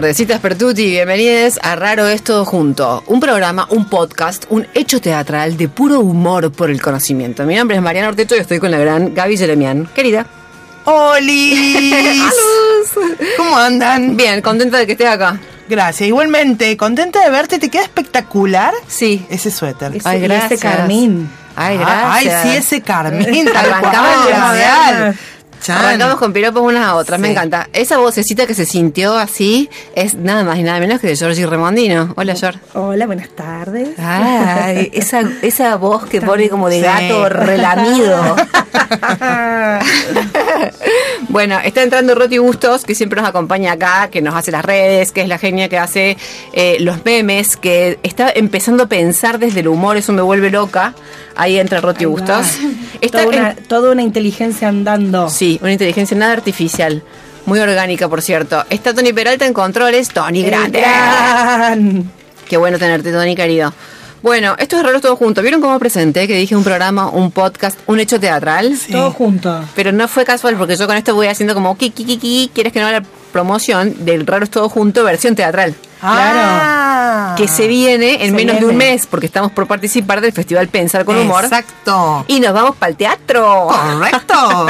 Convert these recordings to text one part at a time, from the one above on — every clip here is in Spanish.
Tardecitas, Pertuti. Bienvenidos a Raro es Todo Junto. Un programa, un podcast, un hecho teatral de puro humor por el conocimiento. Mi nombre es Mariana Ortecho y estoy con la gran Gaby Jeremian. Querida. ¡Holis! ¿Cómo andan? Bien, contenta de que estés acá. Gracias, igualmente. Contenta de verte, te queda espectacular Sí. ese suéter. Ese- Ay, ese gracias. carmín. Ay, Ah, gracias. Ay, sí, ese carmín. tal Arrancamos cual, de real. Chan. Arrancamos con piropos unas a otras, me encanta. Esa vocecita que se sintió así es nada más y nada menos que de Georgie Remondino. Hola, George. Hola, buenas tardes. Ay, esa, esa voz que pone como de Sí. gato relamido. bueno, está entrando Roti Bustos, que siempre nos acompaña acá, que nos hace las redes, que es la genia que hace eh, los memes, que está empezando a pensar desde el humor, eso me vuelve loca. Ahí entra Roti. Bustos. Toda una, en- toda una inteligencia andando. Sí, una inteligencia nada artificial. Muy orgánica, por cierto. Está Tony Peralta en controles. Tony Grande. gran. Qué bueno tenerte, Tony, querido. Bueno, esto es raro todo junto. ¿Vieron cómo presenté que dije un programa, un podcast, un hecho teatral? Sí. Todo junto. Pero no fue casual porque yo con esto voy haciendo como quieres que no haga la promoción del raro es todo junto versión teatral. Ah. Que se viene en Se menos de un mes porque estamos por participar del Festival Pensar con Humor. Exacto. Y nos vamos para el teatro. Correcto.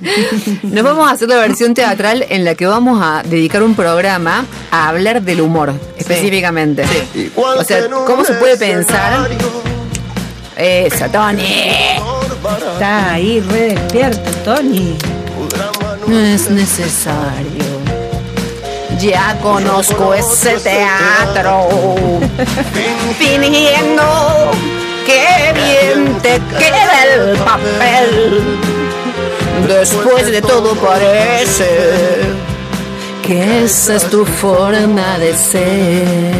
Nos vamos a hacer la versión teatral en la que vamos a dedicar un programa a hablar del humor, específicamente. O sea, ¿cómo se puede pensar? Esa, Tony. Está ahí re despierto, Tony. No es necesario. Ya conozco ese teatro. Fingiendo que bien te queda el papel. Después de todo parece que esa es tu forma de ser.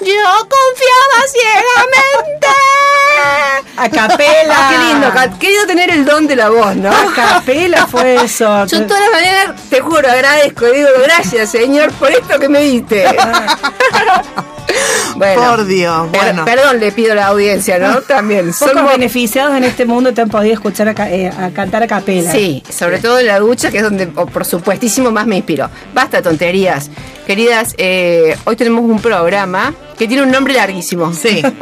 Yo confiaba ciegamente. A capela. Ah, qué lindo, qué lindo tener el don de la voz, ¿no? A capela fue eso. Yo todas las mañanas, te juro, agradezco y digo, gracias, Señor, por esto que me diste. bueno, Por Dios. per- Bueno. perdón, le pido a la audiencia, ¿no? También. Somos- beneficiados en este mundo te han podido escuchar a, eh, a cantar a capela. Sí, sobre todo en la ducha, que es donde, por supuestísimo, más me inspiro. Basta tonterías. Queridas, eh, hoy tenemos un programa que tiene un nombre larguísimo. Sí.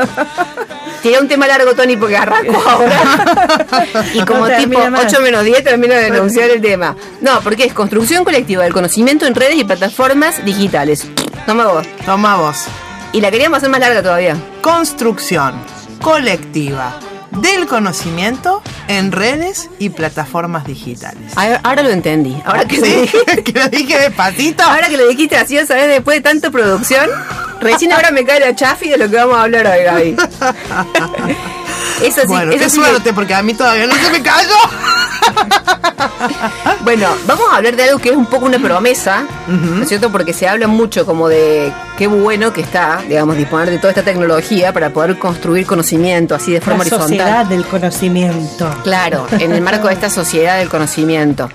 Tiene un tema largo, Tony, porque arranco ahora. y como No tipo termina más. 8 menos 10 termino de denunciar el tema. No, porque es construcción colectiva del conocimiento en redes y plataformas digitales. Toma vos. Toma vos. Y la queríamos hacer más larga todavía. Construcción colectiva del conocimiento en redes y plataformas digitales. Ahora, ahora lo entendí. Ahora que, lo Sí, dijiste, que lo dije despacito. ahora que lo dijiste así, ¿sabes? Después de tanta producción, recién ahora me cae la chafi de lo que vamos a hablar hoy, Gaby. Eso sí, bueno, eso qué sí suerte, porque a mí todavía no se me cayó. Bueno, vamos a hablar de algo que es un poco una promesa, ¿no es cierto? Porque se habla mucho como de qué bueno que está, digamos, disponer de toda esta tecnología para poder construir conocimiento así de forma La sociedad horizontal. del conocimiento. Claro, en el marco de esta sociedad del conocimiento.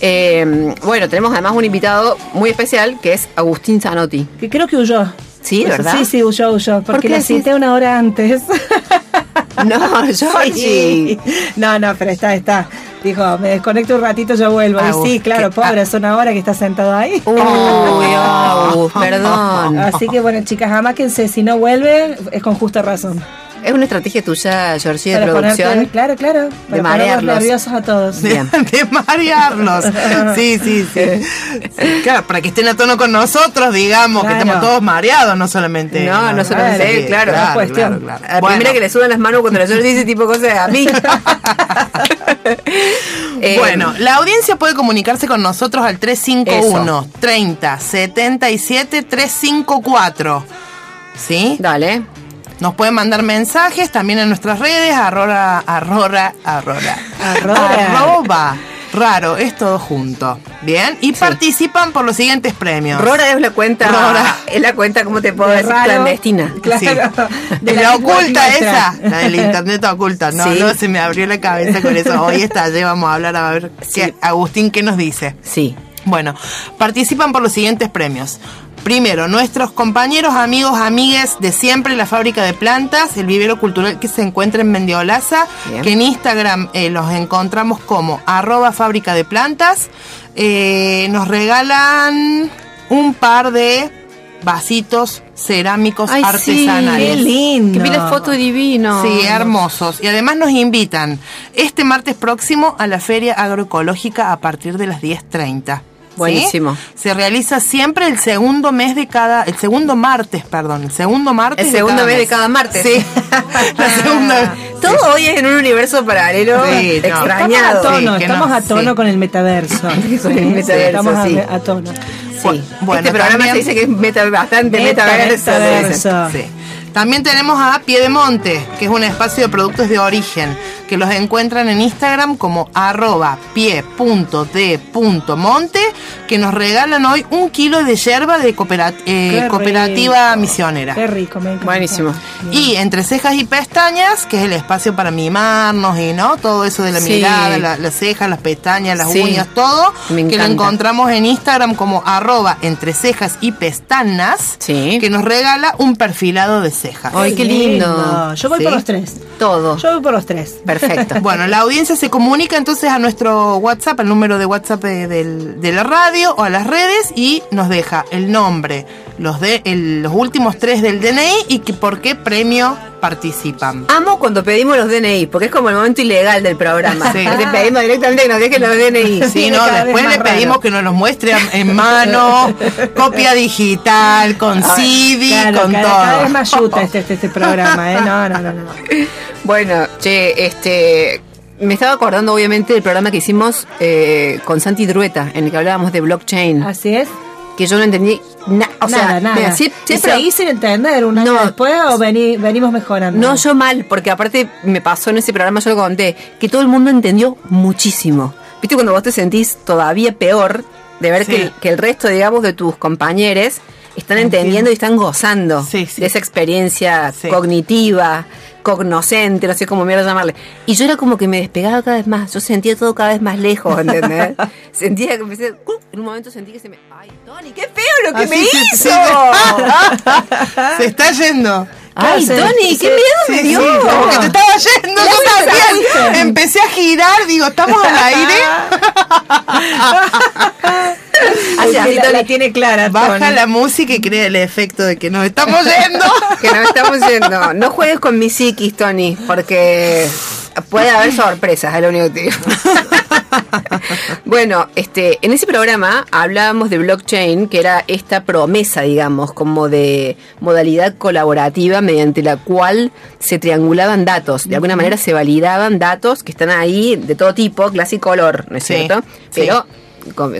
Eh, bueno, tenemos además un invitado muy especial que es Agustín Zanotti. Que creo que huyó. Sí, ¿de verdad? Sí, sí, huyó, huyó. Porque qué la cité una hora antes. No, Georgie. No, no, pero está, está. Dijo, me desconecto un ratito, yo vuelvo. Agus, y sí, claro, pobre, es una hora que está sentado ahí. Uy, Agus, perdón. Así que bueno, chicas, amáquense, si no vuelven, es con justa razón. Es una estrategia tuya, Georgie, de Para ponerte- producción. claro, claro. Para ponerlos marearlos. nerviosos a todos. De, Bien. de marearlos. Sí, sí, sí, Sí, Claro, para que estén a tono con nosotros, digamos, que Claro. estemos todos mareados, no solamente. No, no solamente él, claro, no es cuestión. La Bueno. primera que le sudan las manos cuando la Georgie dice tipo cosas a mí. Eh, Bueno, la audiencia puede comunicarse con nosotros al 351 30 77 354. ¿Sí? Dale. Nos pueden mandar mensajes también en nuestras redes, arrora, arrora, arrora. Arrora. Arroba. Raro, es todo junto. Bien. Y participan por los siguientes premios. Rora es la cuenta. Rora. Es la cuenta, ¿cómo te puedo De decir? raro. Clandestina. Claro. Sí. De la oculta esa, la del internet oculta. No, Sí. no, se me abrió la cabeza con eso. Hoy está, ya vamos a hablar a ver qué, Agustín qué nos dice. Sí. Bueno, participan por los siguientes premios. Primero, nuestros compañeros, amigos, amigues de siempre, la fábrica de plantas, el vivero cultural que se encuentra en Mendiolaza, Bien. que en Instagram eh, los encontramos como arroba fábrica de plantas. Eh, nos regalan un par de vasitos cerámicos Ay, sí, artesanales. Qué lindo. Que vi la foto divino. Sí, hermosos. Y además nos invitan este martes próximo a la Feria Agroecológica a partir de las 10.30. ¿sí? Buenísimo. Se realiza siempre el segundo mes de cada, el segundo martes, perdón, el segundo martes. El segundo mes de cada martes. Sí. la segunda. Todo hoy es en un universo paralelo Sí, no. extrañado. Estamos a tono, estamos no, a tono sí. con el metaverso. Con el Sí, metaverso, Estamos a- tono. Sí. Bueno, este programa también- se dice que es meta, bastante Meta- metaverso. metaverso. Sí. También tenemos a Piedemonte, que es un espacio de productos de origen, que los encuentran en Instagram como arroba pie.de.monte, que nos regalan hoy un kilo de yerba de eh, cooperativa rico. misionera. Qué rico, me encanta. Buenísimo. Y entre cejas y pestañas, que es el espacio para mimarnos y no todo eso de la Sí. mirada, la- las cejas, las pestañas, las Sí. uñas, todo, Me que lo encontramos en Instagram como arroba entre cejas y pestanas, Sí. que nos regala un perfilado de cejas. Ay, qué lindo. Yo voy Sí. por los tres. Todo. Yo voy por los tres. Perfecto. Bueno, la audiencia se comunica entonces a nuestro WhatsApp, al número de WhatsApp de, de la radio o a las redes y nos deja el nombre, los de los últimos tres del DNI y que por qué premio participan. Amo cuando pedimos los DNI, porque es como el momento ilegal del programa. Sí. Le pedimos directamente que nos dejen los DNI. Sí, no, después le pedimos raro. que nos los muestre en mano, copia digital, con Claro, con cada, todo. cada vez más yuta este, este, este programa, ¿eh? No, no, no, no. Bueno, che, este. Me estaba acordando, obviamente, del programa que hicimos eh, con Santi Drueta, en el que hablábamos de blockchain. Así es. Que yo no entendí na- o sea, nada, nada. mira, sie- ¿Y siempre- seguís sin entender un año No. después o vení- venimos mejorando? No, yo mal, porque aparte me pasó en ese programa, yo lo conté, que todo el mundo entendió muchísimo. ¿Viste cuando vos te sentís todavía peor de ver Sí. que, el, que el resto, digamos, de tus compañeros están entendiendo y están gozando Sí, sí. de esa experiencia Sí. cognitiva, cognoscente, no sé cómo mierda llamarle? Y yo era como que me despegaba cada vez más, yo sentía todo cada vez más lejos, ¿entendés? sentía que empecé, en un momento sentí que se me... ¡Ay, Tony, qué feo lo que me sí, sí, hizo! sí, Se está yendo. ¡Ay, Tony, se- qué se- miedo Sí, me sí, dio! como que te estaba yendo, yo también. Empecé a girar, digo, ¿estamos al aire? Así, así, la, tiene clara. Baja Tony. la música y crea el efecto de que nos estamos yendo. Que no estamos yendo. No juegues con mi psiquis, Tony, porque puede haber sorpresas, es lo único que te digo. bueno, este, en ese programa hablábamos de blockchain, que era esta promesa, digamos, como de modalidad colaborativa mediante la cual se triangulaban datos. De alguna manera se validaban datos que están ahí de todo tipo, clase y color, ¿no es Sí, cierto? sí. Pero con-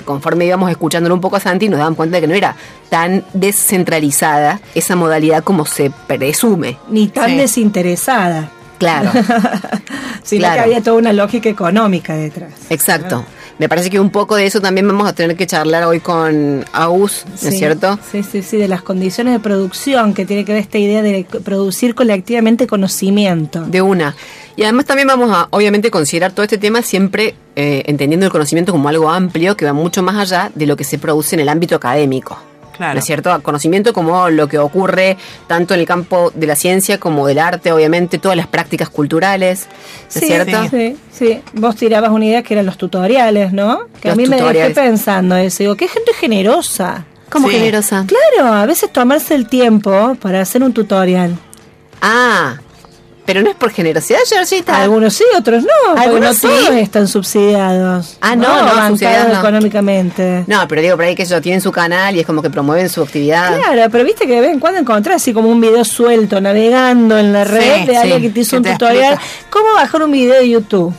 conforme íbamos escuchándolo un poco a Santi, nos daban cuenta de que no era tan descentralizada esa modalidad como se presume. Ni tan Sí. desinteresada. Claro. Sino Claro. que había toda una lógica económica detrás. Exacto. Me parece que un poco de eso también vamos a tener que charlar hoy con Agus, ¿no es cierto? Sí, sí, sí, de las condiciones de producción que tiene que ver esta idea de producir colectivamente conocimiento. De una. Y además también vamos a, obviamente, considerar todo este tema siempre eh, entendiendo el conocimiento como algo amplio que va mucho más allá de lo que se produce en el ámbito académico. Claro. ¿No es cierto? Conocimiento como lo que ocurre tanto en el campo de la ciencia como del arte, obviamente, todas las prácticas culturales, ¿no es Sí, cierto? Sí, sí. Vos tirabas una idea que eran los tutoriales, ¿no? Que Los a mí me dejé pensando eso. Digo, qué gente generosa. Como Sí. generosa. Claro, a veces tomarse el tiempo para hacer un tutorial. Ah, pero no es por generosidad, Georgita. Algunos sí, otros no. Algunos no sí. todos están subsidiados. Ah, no, no, bancados subsidiados no. económicamente. No, pero digo por ahí que ellos tienen su canal y es como que promueven su actividad. Claro, pero viste que de vez en cuando encontrás así como un video suelto navegando en la red Sí, de alguien sí, que te hizo que un te tutorial. explica. ¿Cómo bajar un video de YouTube?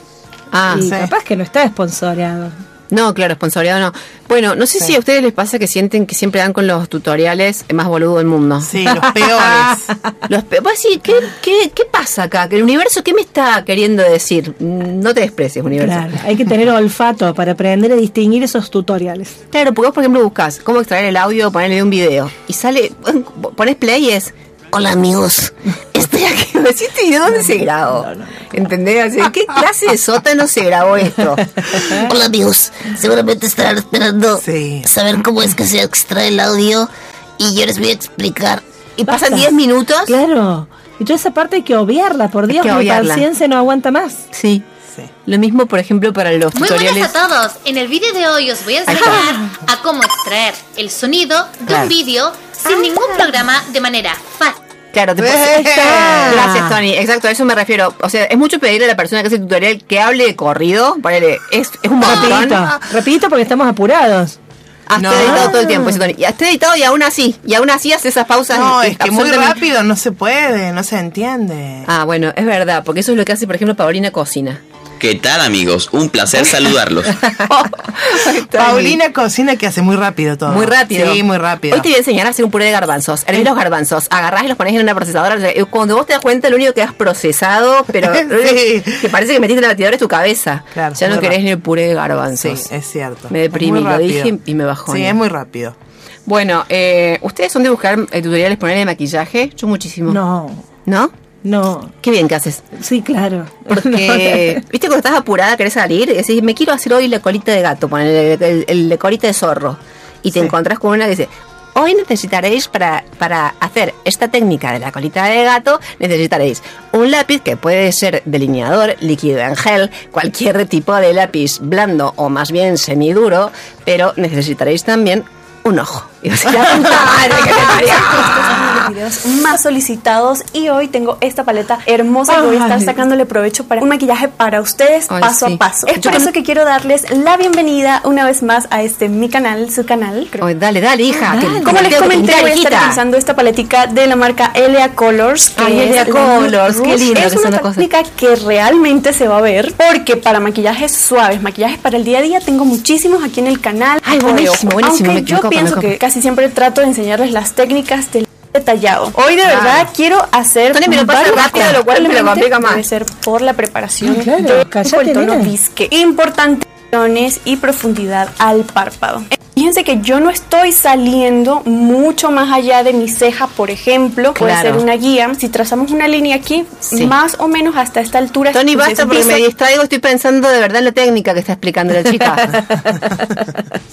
Ah, y capaz que no está esponsoreado. No, claro, sponsoreado no. Bueno, no sé si a ustedes les pasa que sienten que siempre dan con los tutoriales más boludo del mundo. Sí, los peores. Los pe- Vos decís, ¿qué, qué, qué pasa acá? ¿Que el universo qué me está queriendo decir? No te desprecies, universo. Claro, hay que tener olfato para aprender a distinguir esos tutoriales. Claro, porque vos, por ejemplo, buscas cómo extraer el audio o ponerle un video. Y sale, pones play y es. Hola amigos, estoy aquí. ¿y de dónde se grabó? ¿Entendés? Así, ¿Qué clase de sótano se grabó esto? Hola amigos, seguramente estarán esperando Sí. saber cómo es que se extrae el audio y yo les voy a explicar. Y pasan Basta. 10 minutos. Claro. Y toda esa parte hay que obviarla, por Dios, que mi obviarla. paciencia no aguanta más. Sí. Sí. Lo mismo, por ejemplo, para los Muy tutoriales. buenas a todos. En el vídeo de hoy os voy a enseñar a cómo extraer el sonido de Claro. un vídeo sin ningún programa de manera fácil. Claro, te ¡Eh! Gracias, Tony. Exacto, a eso me refiero. O sea, es mucho pedirle a la persona que hace el tutorial que hable de corrido. Ponele, es, es un montón. Rapidito, rapidito porque estamos apurados. Has No. editado todo el tiempo, Tony. Y has editado y aún así. Y aún así hace esas pausas. No, es que muy rápido no se puede, no se entiende. Ah, bueno, es verdad, porque eso es lo que hace, por ejemplo, Paulina Cocina. ¿Qué tal amigos? Un placer saludarlos. Paulina cocina que hace muy rápido todo. Muy rápido. Sí, muy rápido. Hoy te voy a enseñar a hacer un puré de garbanzos. Hervir los garbanzos, agarrás y los pones en una procesadora. Y Cuando vos te das cuenta, lo único que has procesado, pero Sí. que parece que metiste en la batidora es tu cabeza. Claro, ya no querés rápido. ni el puré de Sí, garbanzos. es cierto. Me deprimí, lo dije y me bajó. Sí, es muy rápido. Bueno, eh, ¿ustedes son de buscar eh, tutoriales ponerle maquillaje? Yo muchísimo. No, ¿No? No. Qué bien que haces. Sí, claro. Porque, viste, cuando estás apurada, querés salir, y decís, me quiero hacer hoy la colita de gato, poner el, el- el- la colita de zorro. Y te Sí. encontrás con una que dice, hoy necesitaréis para, para hacer esta técnica de la colita de gato, necesitaréis un lápiz que puede ser delineador, líquido en gel, cualquier tipo de lápiz blando o más bien semiduro, pero necesitaréis también un ojo. Y yo "La madre que te parió". los videos más solicitados y hoy tengo esta paleta hermosa que voy a estar sacándole provecho para un maquillaje para ustedes Ay, paso sí. a paso. Yo Es por eso que quiero darles la bienvenida una vez más a este mi canal, su canal. creo. Ay, dale, dale, hija. Como les comenté, voy a estar utilizando esta paletica de la marca Elia Colors. que Ay, Colors, qué Es que una técnica que realmente se va a ver porque para maquillajes suaves, maquillajes para el día a día, tengo muchísimos aquí en el canal. Ay, buenísimo, buenísimo, Aunque me- me yo copa, pienso que casi siempre trato de enseñarles las técnicas del detallado. Hoy de verdad quiero hacer Tony, me lo pasa rápido, lo cual me lo complica más. Debe ser por la preparación Ah, claro, de el tono nena. bisque. Importante y profundidad al párpado. Fíjense que yo no estoy saliendo mucho más allá de mi ceja, por ejemplo. Puede Claro. ser una guía. Si trazamos una línea aquí, Sí. más o menos hasta esta altura. Tony, entonces, basta porque me distraigo, estoy pensando de verdad en la técnica que está explicando la chica.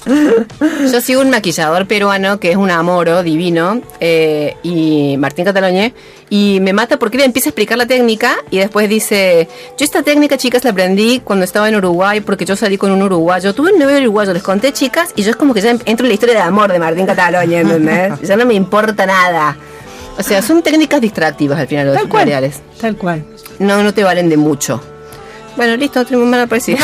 Yo sigo un maquillador peruano que es un amoro divino, eh, y Martín Cataloñé, y me mata porque él empieza a explicar la técnica y después dice, yo esta técnica, chicas, la aprendí cuando estaba en Uruguay porque yo salí con un uruguayo, tuve un novio uruguayo, les conté, chicas, y yo es como que ya entro en la historia de amor de Martín ¿entendés? ya no me importa nada. O sea, son técnicas distractivas al final los Tal cual. tutoriales Tal cual. no, no te valen de mucho. Bueno, listo, tenemos mala poesía.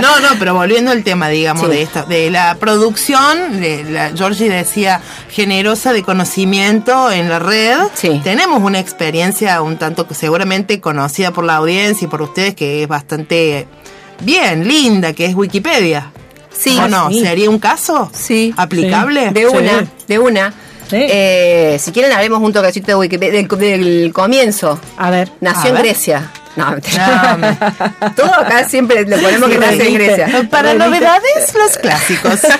No, no, pero volviendo al tema, digamos, Sí. de esto, de la producción, de la, Georgie decía, generosa de conocimiento en la red. Sí. Tenemos una experiencia un tanto que seguramente conocida por la audiencia y por ustedes que es bastante bien, linda, que es Wikipedia. Sí. ¿O no? Sí. ¿Sería un caso? Sí. ¿Aplicable? De una, Sí. de una. Sí. Eh, si quieren, hablemos un toquecito de Wikipedia, del, del comienzo. A ver. Nació A en ver. Grecia. No, No, todo acá siempre le ponemos que nace en. Grecia. Para novedades, los clásicos.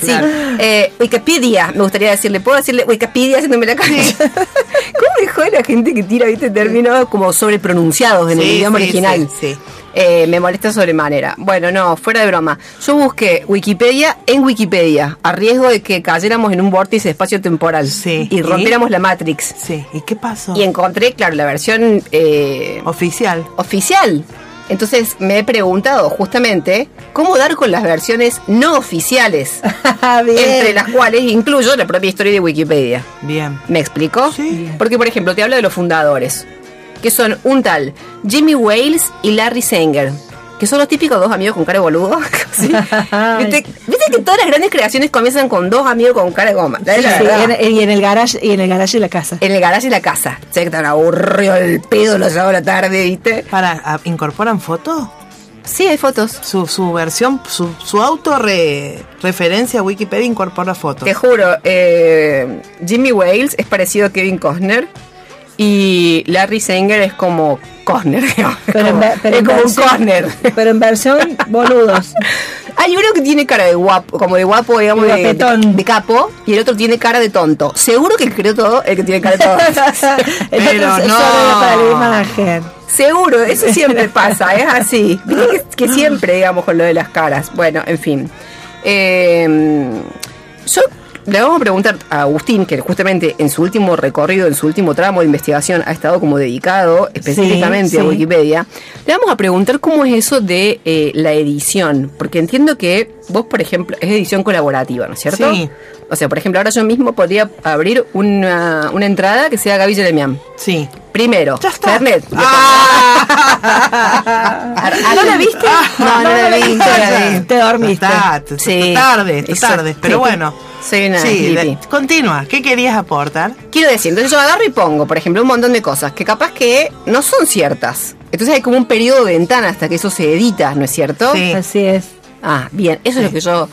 Sí, eh, Wikipedia, me gustaría decirle. ¿Puedo decirle Wikipedia haciéndome la cancha? ¿Cómo dijo la gente que tira, viste, términos como sobrepronunciados en el idioma sí, original? sí, sí. Eh, me molesta sobremanera. Bueno, no, fuera de broma. Yo busqué Wikipedia en Wikipedia, a riesgo de que cayéramos en un vórtice espacio-temporal Sí. y rompiéramos la Matrix. Sí, ¿y qué pasó? Y encontré, claro, la versión eh, Oficial. oficial. Entonces me he preguntado justamente cómo dar con las versiones no oficiales, Bien. entre las cuales incluyo la propia historia de Wikipedia. Bien. ¿Me explico? Sí. Porque, por ejemplo, te hablo de los fundadores, que son un tal Jimmy Wales y Larry Sanger, que son los típicos dos amigos con cara de boludo. ¿sí? ¿Viste, viste que todas las grandes creaciones comienzan con dos amigos con cara de goma. Sí, en- y en el garage y en el garage de la casa. En el garaje de la casa. Sé que tan aburrido el pedo los sábados a la tarde, ¿viste? Para, ah, ¿Incorporan fotos? Sí, hay fotos. Su, su versión, su, su auto re- referencia a Wikipedia incorpora fotos. Te juro, eh, Jimmy Wales es parecido a Kevin Costner y Larry Sanger es como Costner. digamos. Pero en como- ver- pero es en como un versión- Costner. Pero en versión boludos. Hay uno que tiene cara de guapo, como de guapo, digamos, De de, de capo, y el otro tiene cara de tonto. Seguro que el que creó todo, el que tiene cara de tonto. El Pero otro no. para la imagen. Seguro, eso siempre pasa, es así. Que siempre, digamos, con lo de las caras. Bueno, en fin. Eh, yo le vamos a preguntar a Agustín, que justamente en su último recorrido, en su último tramo de investigación, ha estado como dedicado específicamente a sí. Wikipedia. Le vamos a preguntar cómo es eso de eh, la edición. Porque entiendo que vos, por ejemplo, es edición colaborativa, ¿no es cierto? Sí. O sea, por ejemplo, ahora yo mismo podría abrir una, una entrada que sea Gaby Jeremian. Sí. Primero, Ya está. Fernet. ¿No la viste? No, no la vi. no la vi. Te dormiste. Sí. tarde, tarde. Pero bueno. Soy una Sí, de- continúa. ¿Qué querías aportar? Quiero decir, entonces yo agarro y pongo, por ejemplo, un montón de cosas que capaz que no son ciertas. Entonces hay como un periodo de ventana hasta que eso se edita, ¿no es cierto? Sí. Así es. Ah, bien, eso es lo que yo...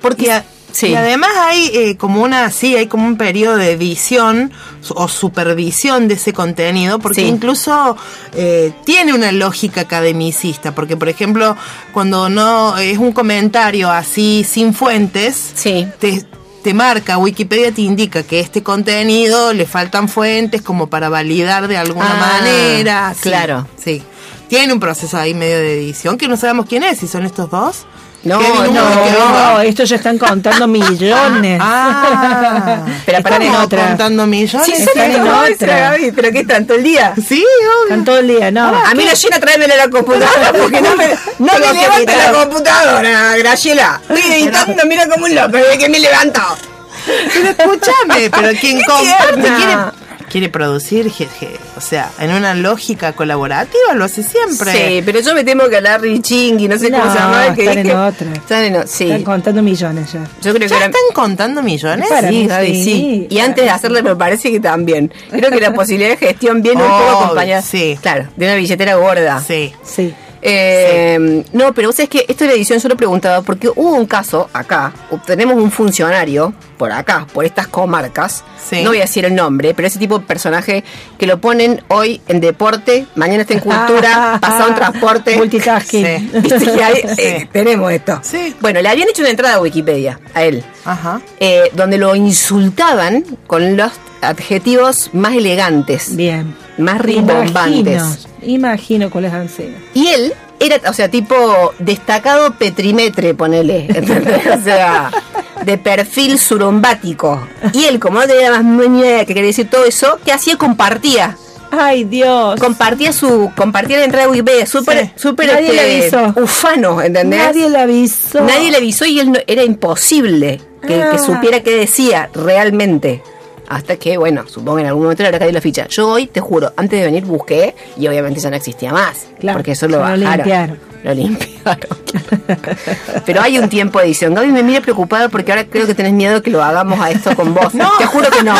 Porque... Y, sí. y además hay eh, como una, sí, hay como un periodo de edición su- o supervisión de ese contenido, porque Sí. incluso eh, tiene una lógica academicista, porque por ejemplo, cuando no es un comentario así sin fuentes, Sí. te, te marca, Wikipedia te indica que este contenido le faltan fuentes como para validar de alguna Ah, manera. Claro. Sí. Tiene un proceso ahí medio de edición que no sabemos quién es, si son estos dos. No, no, No, estos ya están contando millones. Ah, Pero para ¿estamos en otra. contando millones. Sí, Están en otra. Gaby, pero ¿qué tanto el día? Sí, obvio. Están todo el día, no. A mí la llena tráemela a la computadora porque no me, no me que levanta la computadora, Graciela. Estoy editando, mira como un loco, desde que me levanto. Pero escúchame, pero quien comparte quiere, quiere producir, o sea, en una lógica colaborativa lo hace siempre. Sí, pero yo me temo que a Larry Ching y no sé cómo se llama. Que están en otra. Están en o- sí. Están contando millones ya. Yo creo que ¿Ya era- están contando millones? Para sí, mí sí. sí. Y antes de hacerle me parece que también. Creo que la posibilidad de gestión viene un poco Oh, acompañada. sí. Claro, de una billetera gorda. Sí. Sí. Eh, No, pero vos sabés que esto de la edición yo lo preguntaba porque hubo un caso acá, tenemos un funcionario por acá, por estas comarcas, Sí. no voy a decir el nombre, pero ese tipo de personaje que lo ponen hoy en deporte, mañana está en cultura, pasado en transporte. Multitasking. Sí. Viste que hay, eh, tenemos esto. Bueno, le habían hecho una entrada a Wikipedia a él, Ajá. eh, donde lo insultaban con los adjetivos más elegantes, Bien. Más rimbombantes. Imagino, imagino cuáles han sido. Y él era, o sea, tipo destacado petrimetre, ponele. ¿entendés? O sea, de perfil surumbático. Y él, como no tenía más ni idea de qué quería decir todo eso, ¿qué hacía? Compartía. Ay, Dios. Compartía su, compartía la entrada de súper, Sí. súper le este, ufano, ¿entendés? Nadie le avisó. Nadie le avisó y él no- era imposible que, Ah. que supiera qué decía realmente. Hasta que, bueno, supongo que en algún momento le habrá caído la ficha. Yo hoy, te juro, antes de venir busqué y obviamente ya no existía más. Claro, porque eso lo se lo bajaron. limpiaron. Lo limpiaron. Pero hay un tiempo de edición. Gaby me mira preocupada porque ahora creo que tenés miedo que lo hagamos a esto con vos. Te juro que no.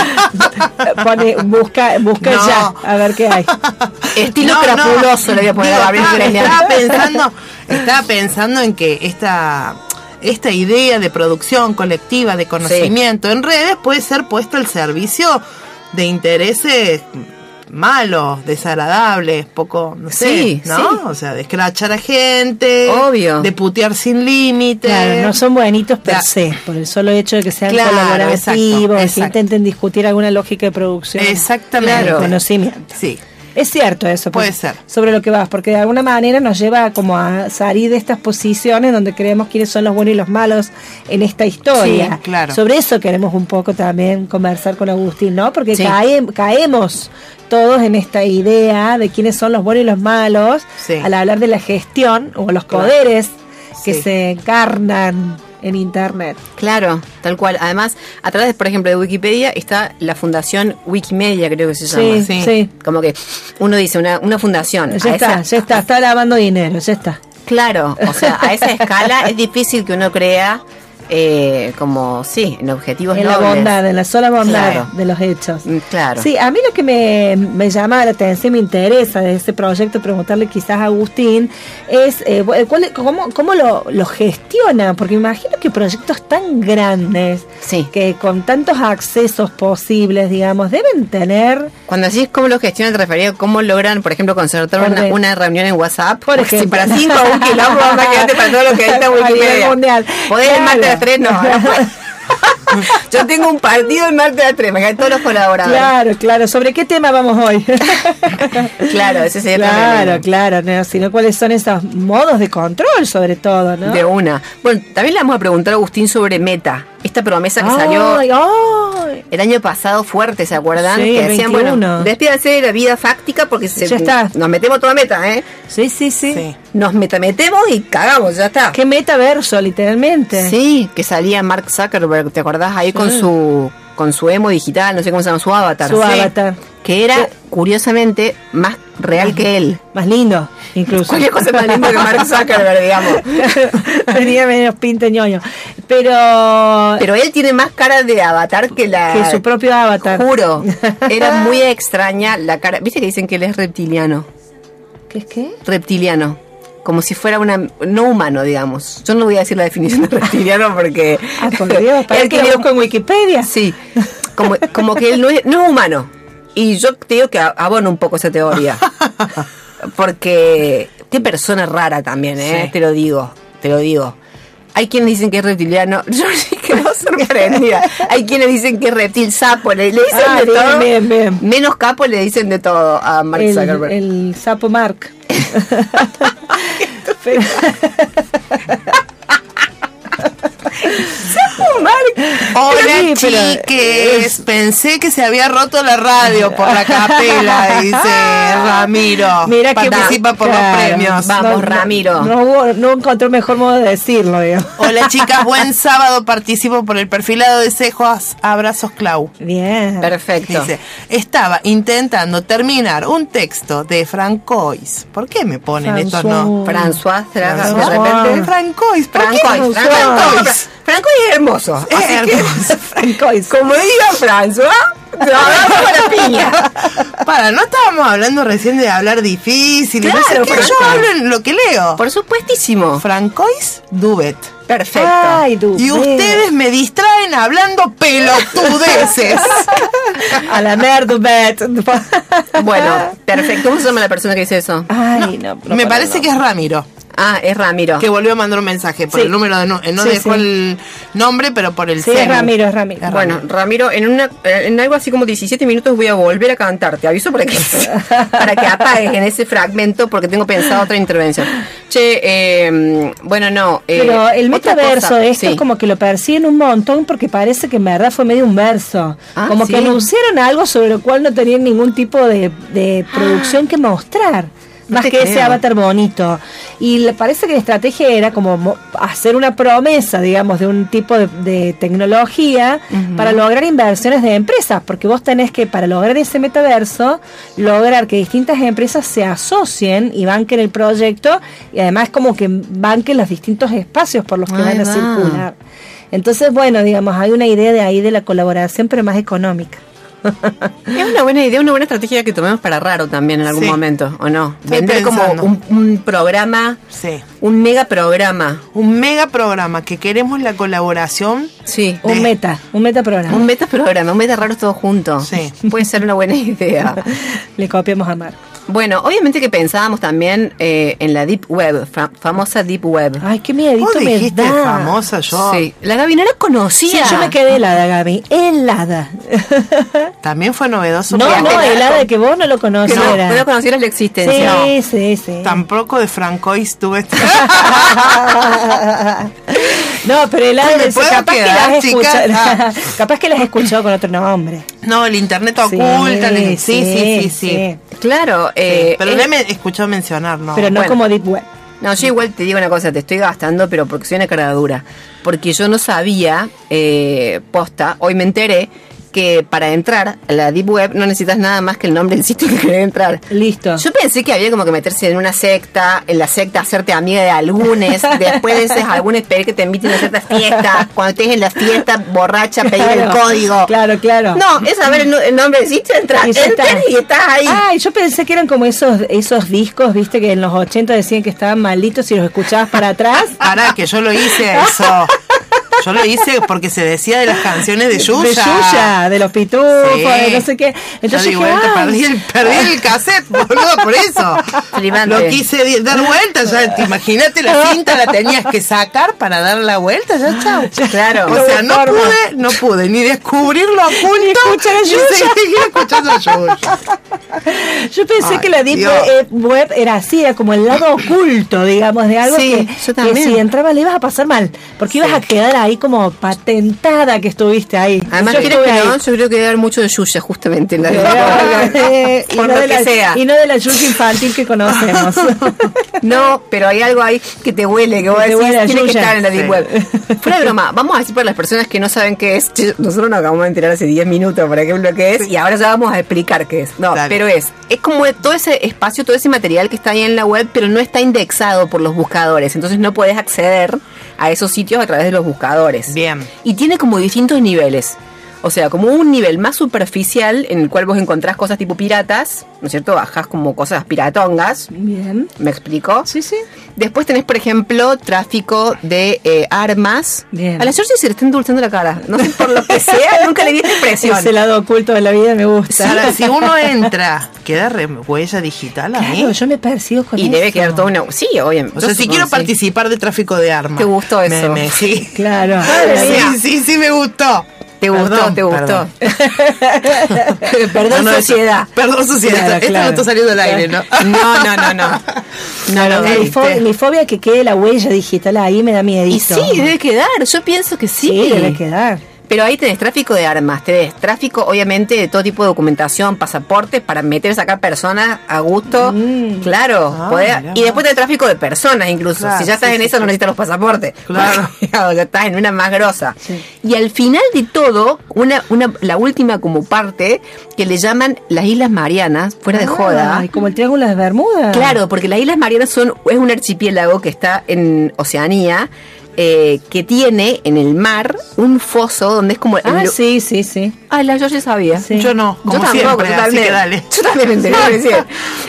Pone, busca, busca No. ya, a ver qué hay. Estilo No, no. crapuloso le voy a poner Digo, a Gabriel estaba pensando, estaba pensando en que esta, esta idea de producción colectiva de conocimiento en redes puede ser puesto al servicio de intereses malos, desagradables, poco, no sé, Sí, ¿no? sí. O sea, de escrachar a gente, Obvio. de putear sin límite. Claro, no son buenitos per Claro. se, por el solo hecho de que sean Claro, colaborativos, exacto, que intenten discutir alguna lógica de producción. Exactamente. de conocimiento. Sí. Es cierto eso. Puede pues, ser. Sobre lo que vas, porque de alguna manera nos lleva como a salir de estas posiciones donde creemos quiénes son los buenos y los malos en esta historia. Sí, claro. Sobre eso queremos un poco también conversar con Agustín, ¿no? Porque Sí. cae- caemos todos en esta idea de quiénes son los buenos y los malos Sí. al hablar de la gestión o los poderes que se encarnan en Internet. Claro, tal cual. Además, a través, por ejemplo, de Wikipedia está la fundación Wikimedia, creo que se llama. Sí, Sí. sí. Como que uno dice, una, una fundación. Ya a está, esa- ya está, está lavando dinero, ya está. Claro, o sea, a esa escala es difícil que uno crea eh, como, sí, en objetivos En la nobles. bondad, en la sola bondad Claro. de los hechos. Mm, Claro. Sí, a mí lo que me, me llama la atención, me interesa de ese proyecto, preguntarle quizás a Agustín, es eh, bu- cuál- cómo, cómo lo, lo gestiona, porque me imagino que proyectos tan grandes, Sí. que con tantos accesos posibles, digamos, deben tener... Cuando decís cómo lo gestionan, te refería a cómo logran, por ejemplo, concertar una, una reunión en WhatsApp. Por Porque si ejemplo. para cinco un quilombo, para todo lo que está Wikipedia. mundial. Claro. Las no. Yo tengo un partido el martes a las tres, imagínate todos los colaboradores. Claro, claro. ¿Sobre qué tema vamos hoy? Claro, ese sería claro, claro, no, sino cuáles son esos modos de control sobre todo, ¿no? De una. Bueno, también le vamos a preguntar a Agustín sobre Meta. Esta promesa que Ay, salió ay. El año pasado fuerte, ¿se acuerdan? Sí, que decían, 21. bueno, despídanse de la vida fáctica porque se, Ya está. nos metemos toda meta, ¿eh? Sí, sí, sí, Sí. Nos metametemos y cagamos, ya está. Qué metaverso, literalmente. Sí, que salía Mark Zuckerberg, ¿te acordás? Ahí con su con su emo digital, no sé cómo se llama, su avatar. Su Sí. avatar. Que era, curiosamente, más real que él. Más lindo, incluso. Cualquier cosa más linda que Mark Zuckerberg, digamos. Tenía menos pinta ñoño. Pero, Pero él tiene más cara de avatar que la... que su propio avatar. Juro, era muy extraña la cara. ¿Viste que dicen que él es reptiliano? ¿Qué es qué? Reptiliano. Como si fuera una. No humano, digamos. Yo no voy a decir la definición de reptiliano porque. Ah, por Dios, para Él que tiene- busco en Wikipedia. Sí. Como, como que él no es, no es humano. Y yo te digo que abono un poco esa teoría. Porque. Qué persona rara también, ¿eh? Sí. Te lo digo. Te lo digo. Hay quienes dicen que es reptiliano. Yo quedo sorprendida. Hay quienes dicen que es reptil sapo. Le, le dicen Ah, de bien, todo. bien, bien. Menos capo le dicen de todo a Mark El, Zuckerberg. el sapo Mark. Hola Sí, pero chiques, pensé que se había roto la radio por la capela, dice Ramiro. Mira que participa por claro, los premios. Vamos, Ramiro. No, no encontró mejor modo de decirlo, digo. Hola chicas, buen sábado, participo por el perfilado de cejas, abrazos Clau. Bien. Perfecto. Dice, estaba intentando terminar un texto de Francois. ¿Por qué me ponen estos no? François, de François. repente. Francois, ¿por qué Francois, François? Francois. Francois es hermoso. Es Así que, hermoso. Francois. como diga François, con la piña. Para, no estábamos hablando recién de hablar difícil. y no sé Claro, qué, Franco. yo hablo en lo que leo. Por supuestísimo. Francois Dubet. Perfecto. Ay, Y ustedes me distraen hablando pelotudeces. A la merdubet. Bueno, perfecto. ¿Cómo se llama la persona que dice eso? Ay, no. no, me parece no. que es Ramiro. Ah, es Ramiro. Que volvió a mandar un mensaje por Sí. el número de no, eh, no Sí, dejó sí. el nombre, pero por el Sí, es. Ramiro, es Ramiro. Bueno, Ramiro, en una en algo así como 17 minutos voy a volver a cantar. Te aviso para que, para que apagues en ese fragmento porque tengo pensado otra intervención. Che, eh, bueno, no. eh, Pero el metaverso, cosa, esto sí. es como que lo persiguen un montón porque parece que en verdad fue medio un verso. Ah, como ¿sí? que anunciaron algo sobre lo cual no tenían ningún tipo de, de producción que mostrar. más que ese creo. avatar bonito. Y le parece que la estrategia era como mo- hacer una promesa, digamos, de un tipo de, de tecnología para lograr inversiones de empresas, porque vos tenés que, para lograr ese metaverso, lograr que distintas empresas se asocien y banquen el proyecto y además como que banquen los distintos espacios por los que van a va. circular. Entonces, bueno, digamos, hay una idea de ahí de la colaboración, pero más económica. Es una buena idea, una buena estrategia que tomemos para raro también en algún Sí. momento, ¿o no? Estoy Vender como un programa, Sí. un mega programa. Un mega programa que queremos la colaboración. Sí. Un meta, un meta programa. Un meta programa, un meta raro todo junto. Sí. Puede ser una buena idea. Le copiamos a Mar. Bueno, obviamente que pensábamos también eh, en la Deep Web, fa- famosa Deep Web. Ay, qué miedito Vos me dijiste da. famosa yo. Sí, la Gaby no la Sí, conocía. yo me quedé helada, Gaby. Helada. También fue novedoso. No, no, helada de que vos no lo Que conocieras. no, no conocieras la existencia. Sí, sí, sí. Tampoco de Francois tuve no, pero helada Ay, ¿me de puedo capaz que quedar, las chicas? escuchado. capaz que las escuchó con otro nombre. No, el internet Sí, oculta. el- Sí, sí, sí, sí. Claro, eh, Pero es- no me he escuchado mencionar, no. Pero no bueno. como Deep Web. No, yo igual te digo una cosa, te estoy gastando, pero porque soy una cara dura. Porque yo no sabía, eh, posta, hoy me enteré que para entrar a la Deep Web no necesitas nada más que el nombre del sitio que querés entrar. Listo. Yo pensé que había como que meterse en una secta, en la secta hacerte amiga de algunos, después de esos algunos pedir que te inviten a ciertas fiestas, cuando estés en la fiesta borracha pedir el código. Claro, claro. No, es saber el, el nombre del sitio, entras, Y ya entras y estás ahí. Ay, yo pensé que eran como esos esos discos, viste, que en los 80 decían que estaban malditos y los escuchabas para atrás. Pará, que yo lo hice eso. Yo lo hice porque se decía de las canciones de Yuya. De Yuya, de los pitufos, Sí. de no sé qué. Yo Entonces di dije, vuelta, perdí el, perdí el cassette, boludo, por eso. Flipante. Lo quise dar vuelta, ya te imagínate la cinta la tenías que sacar para dar la vuelta, ya chao. Claro. O sea, no forma. pude, no pude ni descubrir lo oculto, escuchar a ni Yuya. seguir escuchando a Yuya. Yo pensé Ay, que la Deep Dios. Web, era así, era como el lado oculto, digamos, de algo Sí, que, yo si entrabas le ibas a pasar mal, porque ibas a quedar ahí como patentada que estuviste ahí. Además, Yo ¿quieres estuve que ahí. no? Yo creo que debe haber mucho de Yuya justamente en la Eh, y, Por no lo de que la, sea. y no de la Yuya infantil que conocemos. No, pero hay algo ahí que te huele, que vos decís, huele a tiene que estar en la Deep Sí. Web. Fuera de broma, vamos a decir para las personas que no saben qué es. Nosotros nos acabamos de enterar hace 10 minutos, por ejemplo, qué es, y ahora ya vamos a explicar qué es. No, Dale. pero es, es como todo ese espacio, todo ese material que está ahí en la web, pero no está indexado por los buscadores. Entonces no puedes acceder a esos sitios a través de los buscadores. Bien. Y tiene como distintos niveles. O sea, como un nivel más superficial en el cual vos encontrás cosas tipo piratas, ¿no es cierto? Bajás como cosas piratongas. Bien. ¿Me explico? Sí, sí. Después tenés, por ejemplo, tráfico de eh, armas. Bien. A la Georgie se le está endulzando la cara. No sé por lo que sea, nunca le diste expresión. Ese lado oculto de la vida me gusta. Ahora, si uno entra, ¿queda re- huella digital ahí? Claro, yo me persigo con Y eso. debe quedar toda una... Sí, obviamente. O sea, si quiero participar de tráfico de armas. ¿Te gustó me- eso? me- sí. Claro. Sí, sí, sí, me gustó. Te gustó, Perdón, te gustó. perdón. Perdón, No, no, esto- sociedad. Perdón, sociedad. Claro, Esto claro. no está saliendo del aire, ¿no? No, no, no, no. No, no, mi, mi fobia es que quede la huella digital ahí me da miedito. Y sí, debe quedar. Yo pienso que sí. Sí, debe quedar. Pero ahí tenés tráfico de armas, tenés tráfico, obviamente, de todo tipo de documentación, pasaportes para meter, sacar personas a gusto. Claro. Ah, y después tenés tráfico de personas, incluso. Claro, si ya estás sí, en sí, eso, no necesitas los pasaportes. Claro. Ya estás en una más grosa. Y al final de todo, una, una, la última como parte, que le llaman las Islas Marianas, fuera de joda. Ay, como el Triángulo de Bermuda. Claro, porque las Islas Marianas son es un archipiélago que está en Oceanía, eh, que tiene en el mar un foso donde es como... Ah, el- sí, sí, sí. Ah, la yo ya sabía. Sí. Yo no, como yo tampoco, siempre, yo así también. que dale. Yo también me enteré.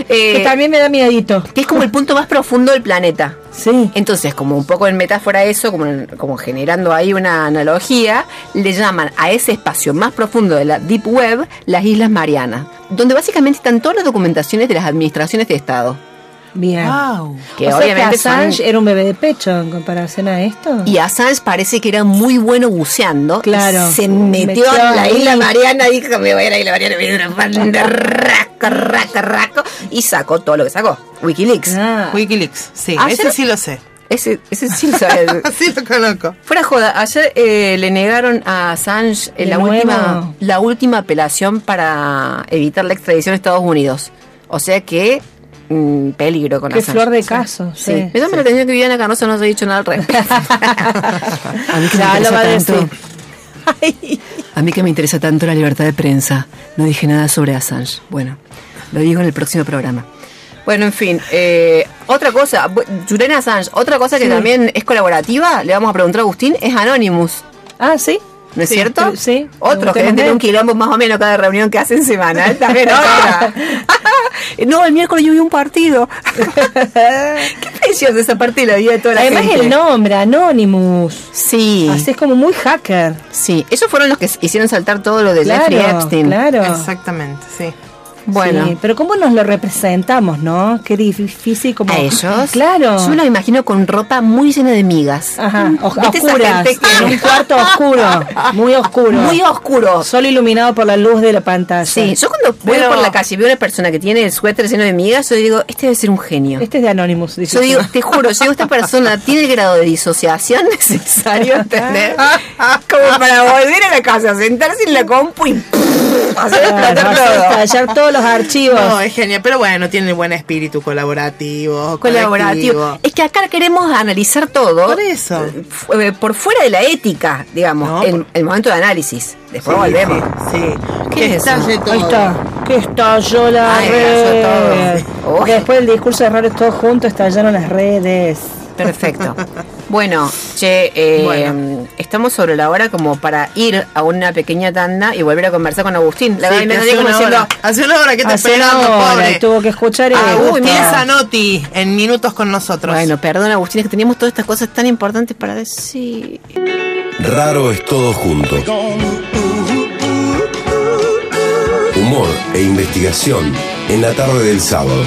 Eh, que también me da miedito. que es como el punto más profundo del planeta. Sí. Entonces, como un poco en metáfora a eso, como, como generando ahí una analogía, le llaman a ese espacio más profundo de la Deep Web las Islas Marianas, donde básicamente están todas las documentaciones de las administraciones de Estado. Bien. Wow. Que o sea obviamente que Assange son- era un bebé de pecho en comparación a esto. Y Assange parece que era muy bueno buceando. Claro. Y Se metió, Metió en la isla Mariana, dijo que me voy a ir a la isla Mariana, me voy a una raca, raca, raco, y sacó todo lo que sacó. Wikileaks. Ah. Wikileaks, sí, Ayer- ese sí lo sé. Ese, ese sí lo sabes. sí lo conozco. Fuera joda, ayer eh, le negaron a Assange eh, la nuevo. última, la última apelación para evitar la extradición a Estados Unidos. O sea que mm, peligro con Qué Assange. flor de caso. Sí. Sí. Me da la atención que Viviana Canosa no se ha dicho nada al respecto. a mí que me lo interesa a tanto. A mí que me interesa tanto la libertad de prensa. No dije nada sobre Assange. Bueno, lo digo en el próximo programa. Bueno, en fin, eh, otra cosa, bu- Julian Assange, otra cosa que Sí. también es colaborativa, le vamos a preguntar a Agustín, es Anonymous. Ah, sí. ¿No es Sí, cierto? sí. Otro que Preguntemos tiene de- un quilombo más o menos cada reunión que hacen semanal. También no, el miércoles yo vi un partido. Qué preciosa esa parte de la vida de toda la Además gente. el nombre, Anonymous. Sí. Así es como muy hacker. Sí, esos fueron los que hicieron saltar todo lo de Claro, Jeffrey Epstein. claro. Exactamente, sí. Bueno. Sí, pero ¿cómo nos lo representamos, no? Qué difícil como... ¿A ellos? Claro. Yo me lo imagino con ropa muy llena de migas. Ajá, o- ¿Viste esa oscuras, en un cuarto oscuro, muy oscuro. Muy oscuro. Solo iluminado por la luz de la pantalla. Sí, yo cuando voy Pero- por la calle y veo a una persona que tiene el suéter lleno de migas, yo digo, este debe ser un genio. Este es de Anonymous, dice Yo digo, te juro, yo digo, esta persona tiene el grado de disociación necesario tener como para volver a la casa, sentarse en la compu y hacer hacer todo. Los archivos. No, es genial, pero bueno, tiene buen espíritu colaborativo. Colaborativo. colectivo. Es que acá queremos analizar todo. Por eso. eh, eh, por fuera de la ética, digamos, No, el, por- el momento de análisis. Después Sí, volvemos. Sí. ¿Qué ¿Qué es es eso? todo? Ahí está. Que estalló la Ay, red. todo. Después del discurso de errores todos juntos estallaron las redes. Perfecto. Bueno, che, eh, Bueno. estamos sobre la hora como para ir a una pequeña tanda y volver a conversar con Agustín. La Sí, verdad, hace una diciendo, hora. Hace una hora que te hora pobre. y tuvo que escuchar Ah, Agustín. Zanotti, en minutos con nosotros. bueno, perdón Agustín, es que teníamos todas estas cosas tan importantes para decir. Raro es todo junto. Humor e investigación en la tarde del sábado.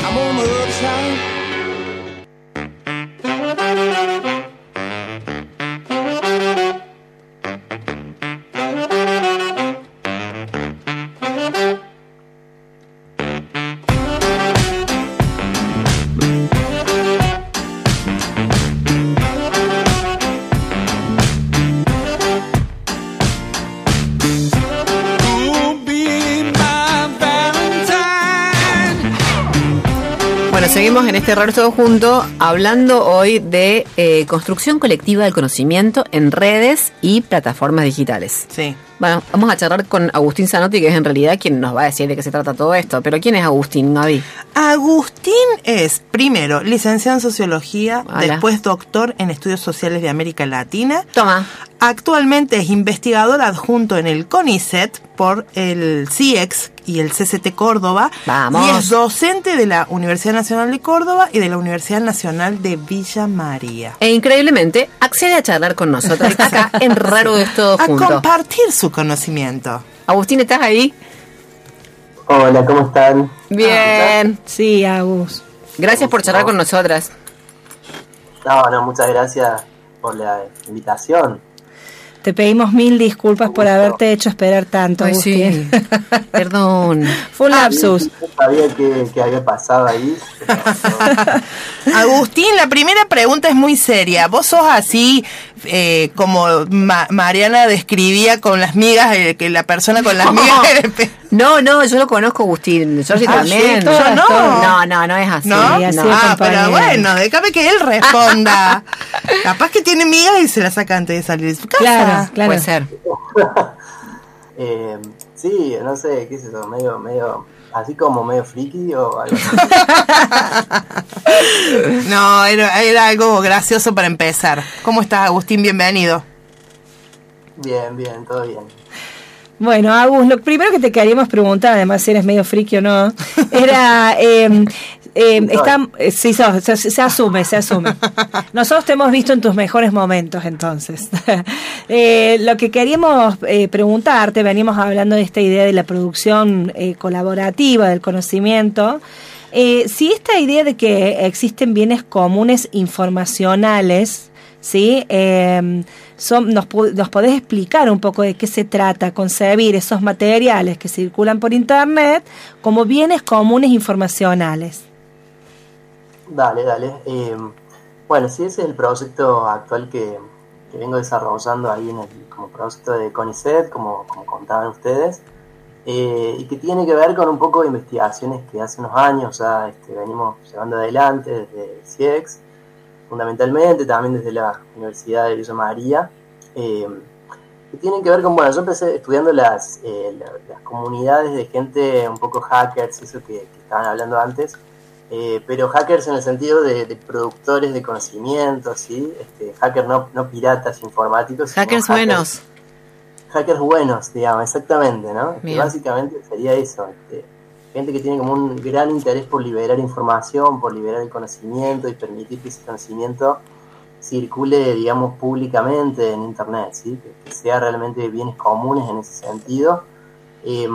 Error todo junto, hablando hoy de eh, construcción colectiva del conocimiento en redes y plataformas digitales. Sí. Bueno, vamos a charlar con Agustín Zanotti, que es en realidad quien nos va a decir de qué se trata todo esto. Pero ¿quién es Agustín, Gaby? Agustín es, primero, licenciado en Sociología, Hola. después doctor en Estudios Sociales de América Latina. Toma. Actualmente es investigador adjunto en el CONICET por el CIEX y el CCT Córdoba. Vamos. Y es docente de la Universidad Nacional de Córdoba y de la Universidad Nacional de Villa María. E increíblemente, accede a charlar con nosotros acá en Raro es todo A junto. compartir su conocimiento. Agustín, ¿estás ahí? Hola, ¿cómo están? Bien. Sí, Agus. Gracias por charlar con nosotras. No, no, muchas gracias por la invitación. Te pedimos mil disculpas por haberte hecho esperar tanto, Ay, sí. Agustín. Perdón. Fue un lapsus. No sabía qué había pasado ahí. Agustín, la primera pregunta es muy seria. ¿Vos sos así eh, como Ma- Mariana describía con las migas, eh, que la persona con las migas... No, no, yo lo conozco, Agustín. Yo sí Ah, también. sí, Yo no. No, no, no es así. ¿No? Sí, así no. es, ah, pero bueno, déjame que él responda. Capaz que tiene migas y se la saca antes de salir de su casa. Claro, claro. Puede ser. Eh, sí, no sé, qué es eso, medio, medio, así como medio friki o algo así. No, era, era algo gracioso para empezar. ¿Cómo estás, Agustín? Bienvenido. Bien, bien, todo bien. Bueno, Agus, lo primero que te queríamos preguntar, además si eres medio friki o no, era, eh, eh, está, eh, sí, se, se asume, se asume. Nosotros te hemos visto en tus mejores momentos, entonces. Eh, lo que queríamos eh, preguntarte, venimos hablando de esta idea de la producción colaborativa del conocimiento. Si esta idea de que existen bienes comunes informacionales, ¿sí? Eh, son, nos, ¿Nos podés explicar un poco de qué se trata concebir esos materiales que circulan por Internet como bienes comunes informacionales? Dale, dale. Eh, bueno, sí, ese es el proyecto actual que, que vengo desarrollando ahí en el como proyecto de CONICET, como, como contaban ustedes. eh, y que tiene que ver con un poco de investigaciones que hace unos años este, venimos llevando adelante desde CIEX, fundamentalmente, también desde la Universidad de Villa María, eh, que tienen que ver con, bueno, yo empecé estudiando las, la- las comunidades de gente un poco hackers, eso que estaban hablando antes, eh, pero hackers en el sentido de, de productores de conocimiento, ¿sí? Este, hackers no, no piratas informáticos. Hackers buenos. Hackers buenos, digamos, exactamente, ¿no? Bien. básicamente sería eso, este, gente que tiene como un gran interés por liberar información, por liberar el conocimiento y permitir que ese conocimiento circule, digamos, públicamente en Internet, ¿sí? que, que sea realmente bienes comunes en ese sentido. Eh,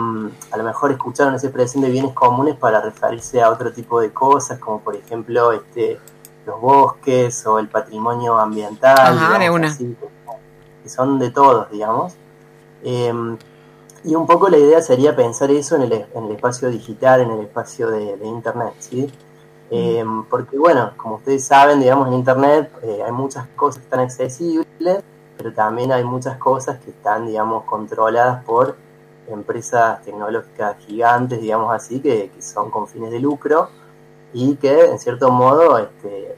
a lo mejor escucharon esa expresión de bienes comunes para referirse a otro tipo de cosas, como por ejemplo este, los bosques o el patrimonio ambiental, Ajá, de digamos, una. así, que son de todos, digamos. Eh, y un poco la idea sería pensar eso en el, en el espacio digital, en el espacio de, de Internet, ¿sí? Eh, porque bueno, como ustedes saben, digamos, en Internet eh, hay muchas cosas que están accesibles, pero también hay muchas cosas que están, digamos, controladas por empresas tecnológicas gigantes, digamos así, que, que son con fines de lucro y que, en cierto modo, este,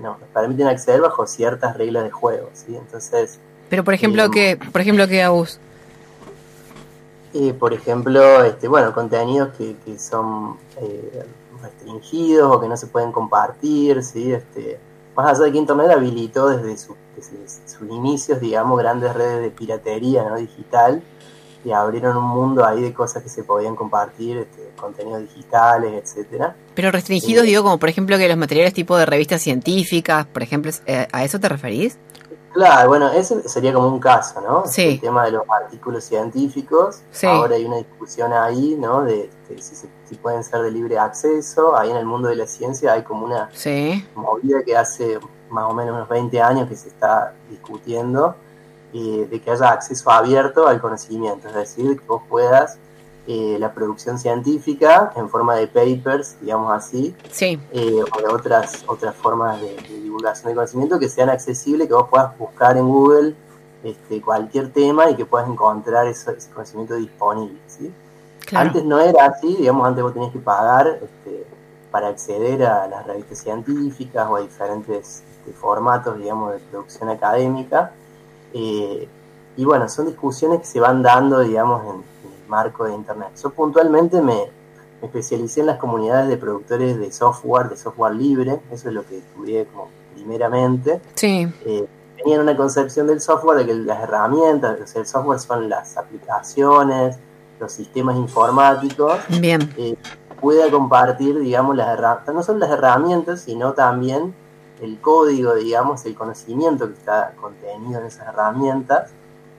nos permiten acceder bajo ciertas reglas de juego, ¿sí? Entonces, Pero por ejemplo, Eh, que por ejemplo que Agus. Eh, por ejemplo, este, bueno, contenidos que, que son eh, restringidos o que no se pueden compartir, ¿sí? Este, más allá de que Internet habilitó desde, su- desde sus inicios, digamos, grandes redes de piratería ¿no? digital y abrieron un mundo ahí de cosas que se podían compartir, este, contenidos digitales, etcétera. Pero restringidos, Eh, digo, como por ejemplo que los materiales tipo de revistas científicas, por ejemplo, eh, ¿a eso te referís? Claro, bueno, ese sería como un caso, ¿no? Sí. El tema de los artículos científicos. Sí. Ahora hay una discusión ahí, ¿no? De, de si, se- si pueden ser de libre acceso. Ahí en el mundo de la ciencia hay como una Sí. movida que hace más o menos unos 20 años que se está discutiendo eh, de que haya acceso abierto al conocimiento, es decir, que vos puedas eh, la producción científica en forma de papers, digamos así, Sí. eh, o de otras, otras formas de, de divulgación de conocimiento que sean accesibles, que vos puedas buscar en Google este, cualquier tema y que puedas encontrar eso- ese conocimiento disponible. ¿sí? Claro. Antes no era así, digamos, antes vos tenías que pagar este, para acceder a las revistas científicas o a diferentes este, formatos, digamos, de producción académica. Eh, y bueno, son discusiones que se van dando, digamos, en, en el marco de Internet. Yo puntualmente me, me especialicé en las comunidades de productores de software, de software libre, eso es lo que estudié como primeramente. Sí. Eh, tenían una concepción del software de que las herramientas, o sea, el software son las aplicaciones, los sistemas informáticos, Bien. eh, pueda compartir, digamos, las herramientas, no solo las herramientas, sino también el código, digamos, el conocimiento que está contenido en esas herramientas.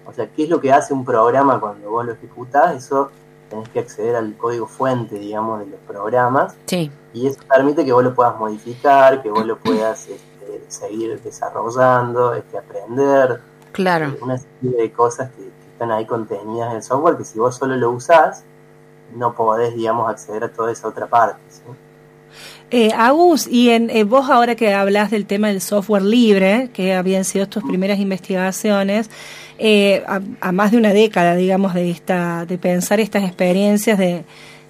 O sea, qué es lo que hace un programa cuando vos lo ejecutás, eso tenés que acceder al código fuente, digamos, de los programas, Sí. y eso permite que vos lo puedas modificar, que vos lo puedas este, seguir desarrollando, este, aprender, Claro. una serie de cosas que, que están ahí contenidas en el software que si vos solo lo usás, no podés, digamos, acceder a toda esa otra parte. ¿sí? Eh, Agus, y en, eh, vos ahora que hablas del tema del software libre, que habían sido tus primeras investigaciones, eh, a, más de una década, digamos, de esta, de pensar estas experiencias de,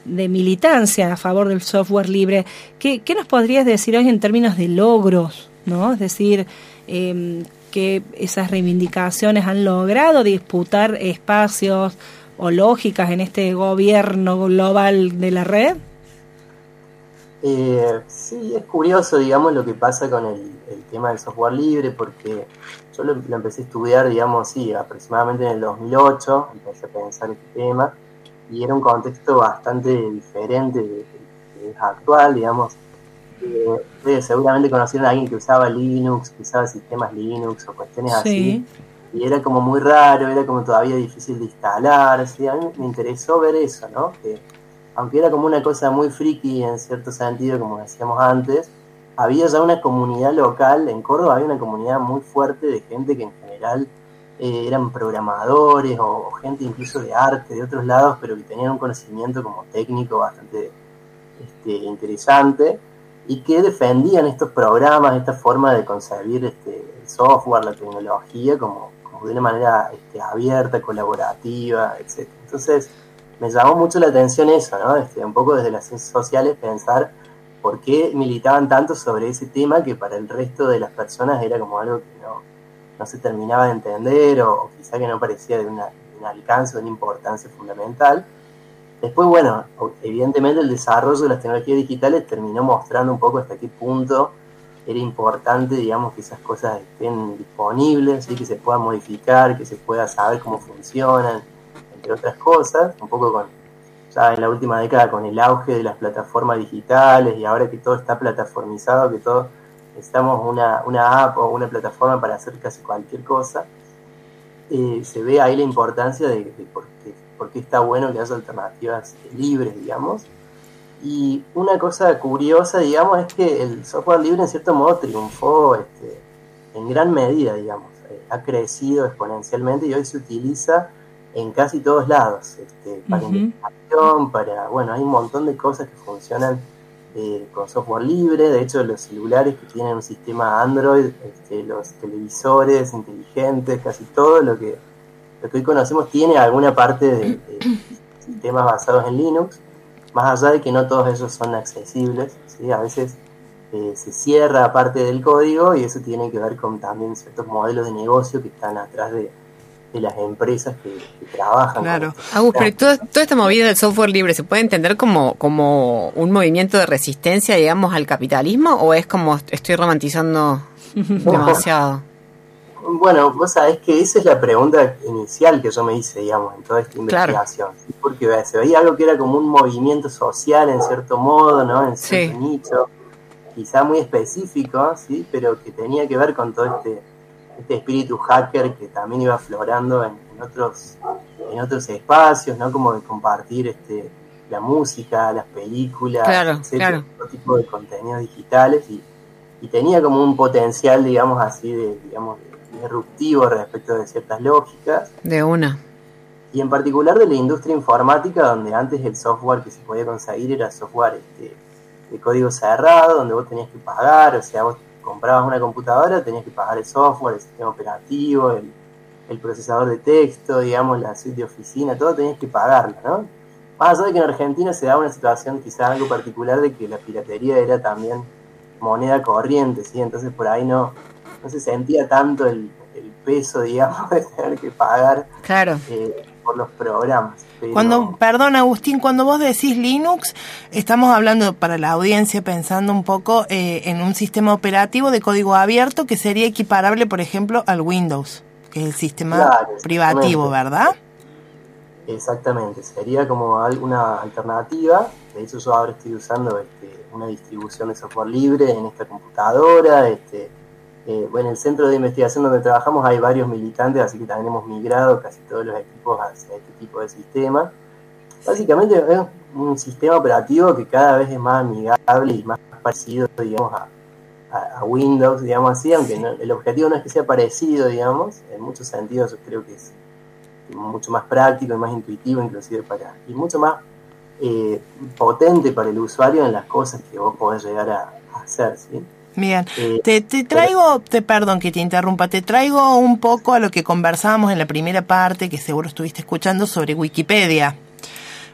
militancia a favor del software libre, ¿qué, nos podrías decir hoy en términos de logros? ¿no? Es decir, eh, que esas reivindicaciones han logrado disputar espacios o lógicas en este gobierno global de la red. Eh, sí, es curioso, digamos, lo que pasa con el, el tema del software libre, porque yo lo, lo empecé a estudiar, digamos, sí, aproximadamente en el 2008, empecé a pensar este tema, y era un contexto bastante diferente de, de- de actual, digamos. Eh, ustedes seguramente conocieron a alguien que usaba Linux, que usaba sistemas Linux o cuestiones así, Sí. y era como muy raro, era como todavía difícil de instalar, así, a mí me interesó ver eso, ¿no? Que aunque era como una cosa muy friki en cierto sentido, como decíamos antes, había ya una comunidad local, en Córdoba había una comunidad muy fuerte de gente que en general eh, eran programadores o, gente incluso de arte de otros lados, pero que tenían un conocimiento como técnico bastante este, interesante y que defendían estos programas, esta forma de concebir este, el software, la tecnología, como, como de una manera este, abierta, colaborativa, etc. Entonces, me llamó mucho la atención eso, ¿no? Este, un poco desde las ciencias sociales pensar por qué militaban tanto sobre ese tema que para el resto de las personas era como algo que no, no se terminaba de entender o, quizá que no parecía de, una, un alcance, de una importancia fundamental. Después, bueno, evidentemente el desarrollo de las tecnologías digitales terminó mostrando un poco hasta qué punto era importante, digamos, que esas cosas estén disponibles, ¿sí? que se puedan modificar, que se pueda saber cómo funcionan, entre otras cosas, un poco con, ya en la última década con el auge de las plataformas digitales y ahora que todo está plataformizado, que todos necesitamos una, una app o una plataforma para hacer casi cualquier cosa, eh, se ve ahí la importancia de, de por, qué, está bueno que haya alternativas libres, digamos. Y una cosa curiosa, digamos, es que el software libre en cierto modo triunfó este, en gran medida, digamos. Eh, ha crecido exponencialmente y hoy se utiliza en casi todos lados, este, para uh -huh. investigación, para, bueno, hay un montón de cosas que funcionan eh, con software libre, de hecho los celulares que tienen un sistema Android, este, los televisores inteligentes, casi todo lo que, lo que hoy conocemos tiene alguna parte de, de sistemas basados en Linux, más allá de que no todos ellos son accesibles, ¿sí? a veces eh, se cierra parte del código y eso tiene que ver con también ciertos modelos de negocio que están atrás de, de las empresas que, que trabajan. Claro. Agus, pero toda, toda esta movida del software libre, ¿se puede entender como, como un movimiento de resistencia, digamos, al capitalismo o es como estoy romantizando demasiado? Bueno, vos sabés que esa es la pregunta inicial que yo me hice, digamos, en toda esta investigación. Claro. Porque se veía algo que era como un movimiento social, en cierto modo, ¿no? En cierto sí. nicho, quizá muy específico, ¿sí? Pero que tenía que ver con todo este este espíritu hacker que también iba aflorando en, en, otros en otros espacios, ¿no? Como de compartir este la música, las películas, claro, etcétera, claro. todo tipo de contenidos digitales y, y, tenía como un potencial, digamos así, de, digamos, disruptivo respecto de ciertas lógicas. De una. Y en particular de la industria informática, donde antes el software que se podía conseguir era software este, de código cerrado, donde vos tenías que pagar, o sea, vos comprabas una computadora, tenías que pagar el software, el sistema operativo, el, el, procesador de texto, digamos, la suite de oficina, todo tenías que pagarlo, ¿no? Más allá de que en Argentina se daba una situación quizás algo particular de que la piratería era también moneda corriente, ¿sí? Entonces por ahí no, no se sentía tanto el, el peso, digamos, de tener que pagar claro. eh, por los programas. Pero... Cuando, perdón Agustín, cuando vos decís Linux, estamos hablando para la audiencia pensando un poco eh, en un sistema operativo de código abierto que sería equiparable, por ejemplo, al Windows, que es el sistema claro, privativo, ¿verdad? Exactamente, sería como alguna alternativa. De hecho, yo ahora estoy usando este, una distribución de software libre en esta computadora. Este, eh, bueno, en el centro de investigación donde trabajamos hay varios militantes, así que también hemos migrado casi todos los equipos hacia este tipo de sistema. Básicamente es un sistema operativo que cada vez es más amigable y más parecido, digamos, a, a, Windows, digamos así, aunque no, el objetivo no es que sea parecido, digamos, en muchos sentidos yo creo que es mucho más práctico y más intuitivo inclusive para y mucho más eh, potente para el usuario en las cosas que vos podés llegar a, a hacer, ¿sí? Bien, eh, te, te, traigo, te perdón que te interrumpa, te traigo un poco a lo que conversábamos en la primera parte, que seguro estuviste escuchando sobre Wikipedia.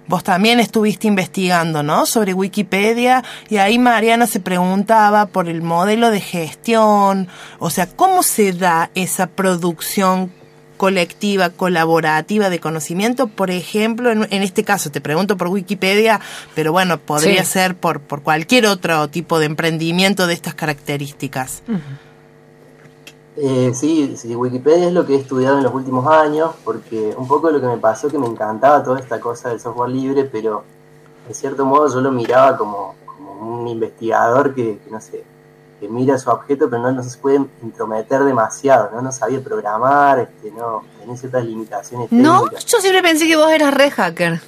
Vos también estuviste investigando, ¿no? Sobre Wikipedia y ahí Mariana se preguntaba por el modelo de gestión, o sea, ¿cómo se da esa producción colectiva, colaborativa de conocimiento, por ejemplo, en, en, este caso te pregunto por Wikipedia, pero bueno, podría sí. ser por, por cualquier otro tipo de emprendimiento de estas características. Uh -huh. eh, sí, sí, Wikipedia es lo que he estudiado en los últimos años, porque un poco lo que me pasó que me encantaba toda esta cosa del software libre, pero en cierto modo yo lo miraba como, como un investigador que, que no sé, que mira su objeto, pero no, no, se puede intrometer demasiado, ¿no? No sabía programar, este, no, tenía ciertas limitaciones No, técnicas. yo siempre pensé que vos eras re hacker.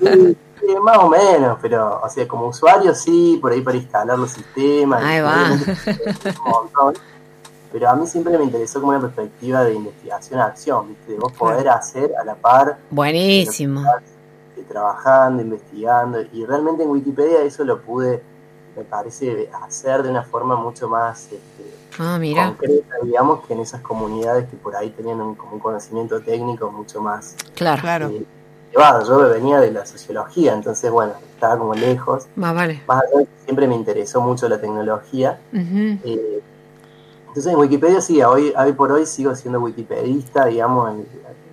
Sí, sí, más o menos, pero, o sea, como usuario sí, por ahí para instalar los sistemas. Ahí va. Un montón. Pero a mí siempre me interesó como una perspectiva de investigación-acción, ¿viste? De vos poder hacer a la par. Buenísimo. De, de trabajando, investigando, y realmente en Wikipedia eso lo pude me parece hacer de una forma mucho más este, ah, mira. concreta, digamos, que en esas comunidades que por ahí tenían un, como un conocimiento técnico mucho más claro, claro. Eh, elevado. Yo venía de la sociología, entonces, bueno, estaba como lejos. Más vale. Más allá siempre me interesó mucho la tecnología. Eh, entonces en Wikipedia sí, hoy, hoy por hoy sigo siendo wikipedista, digamos, en-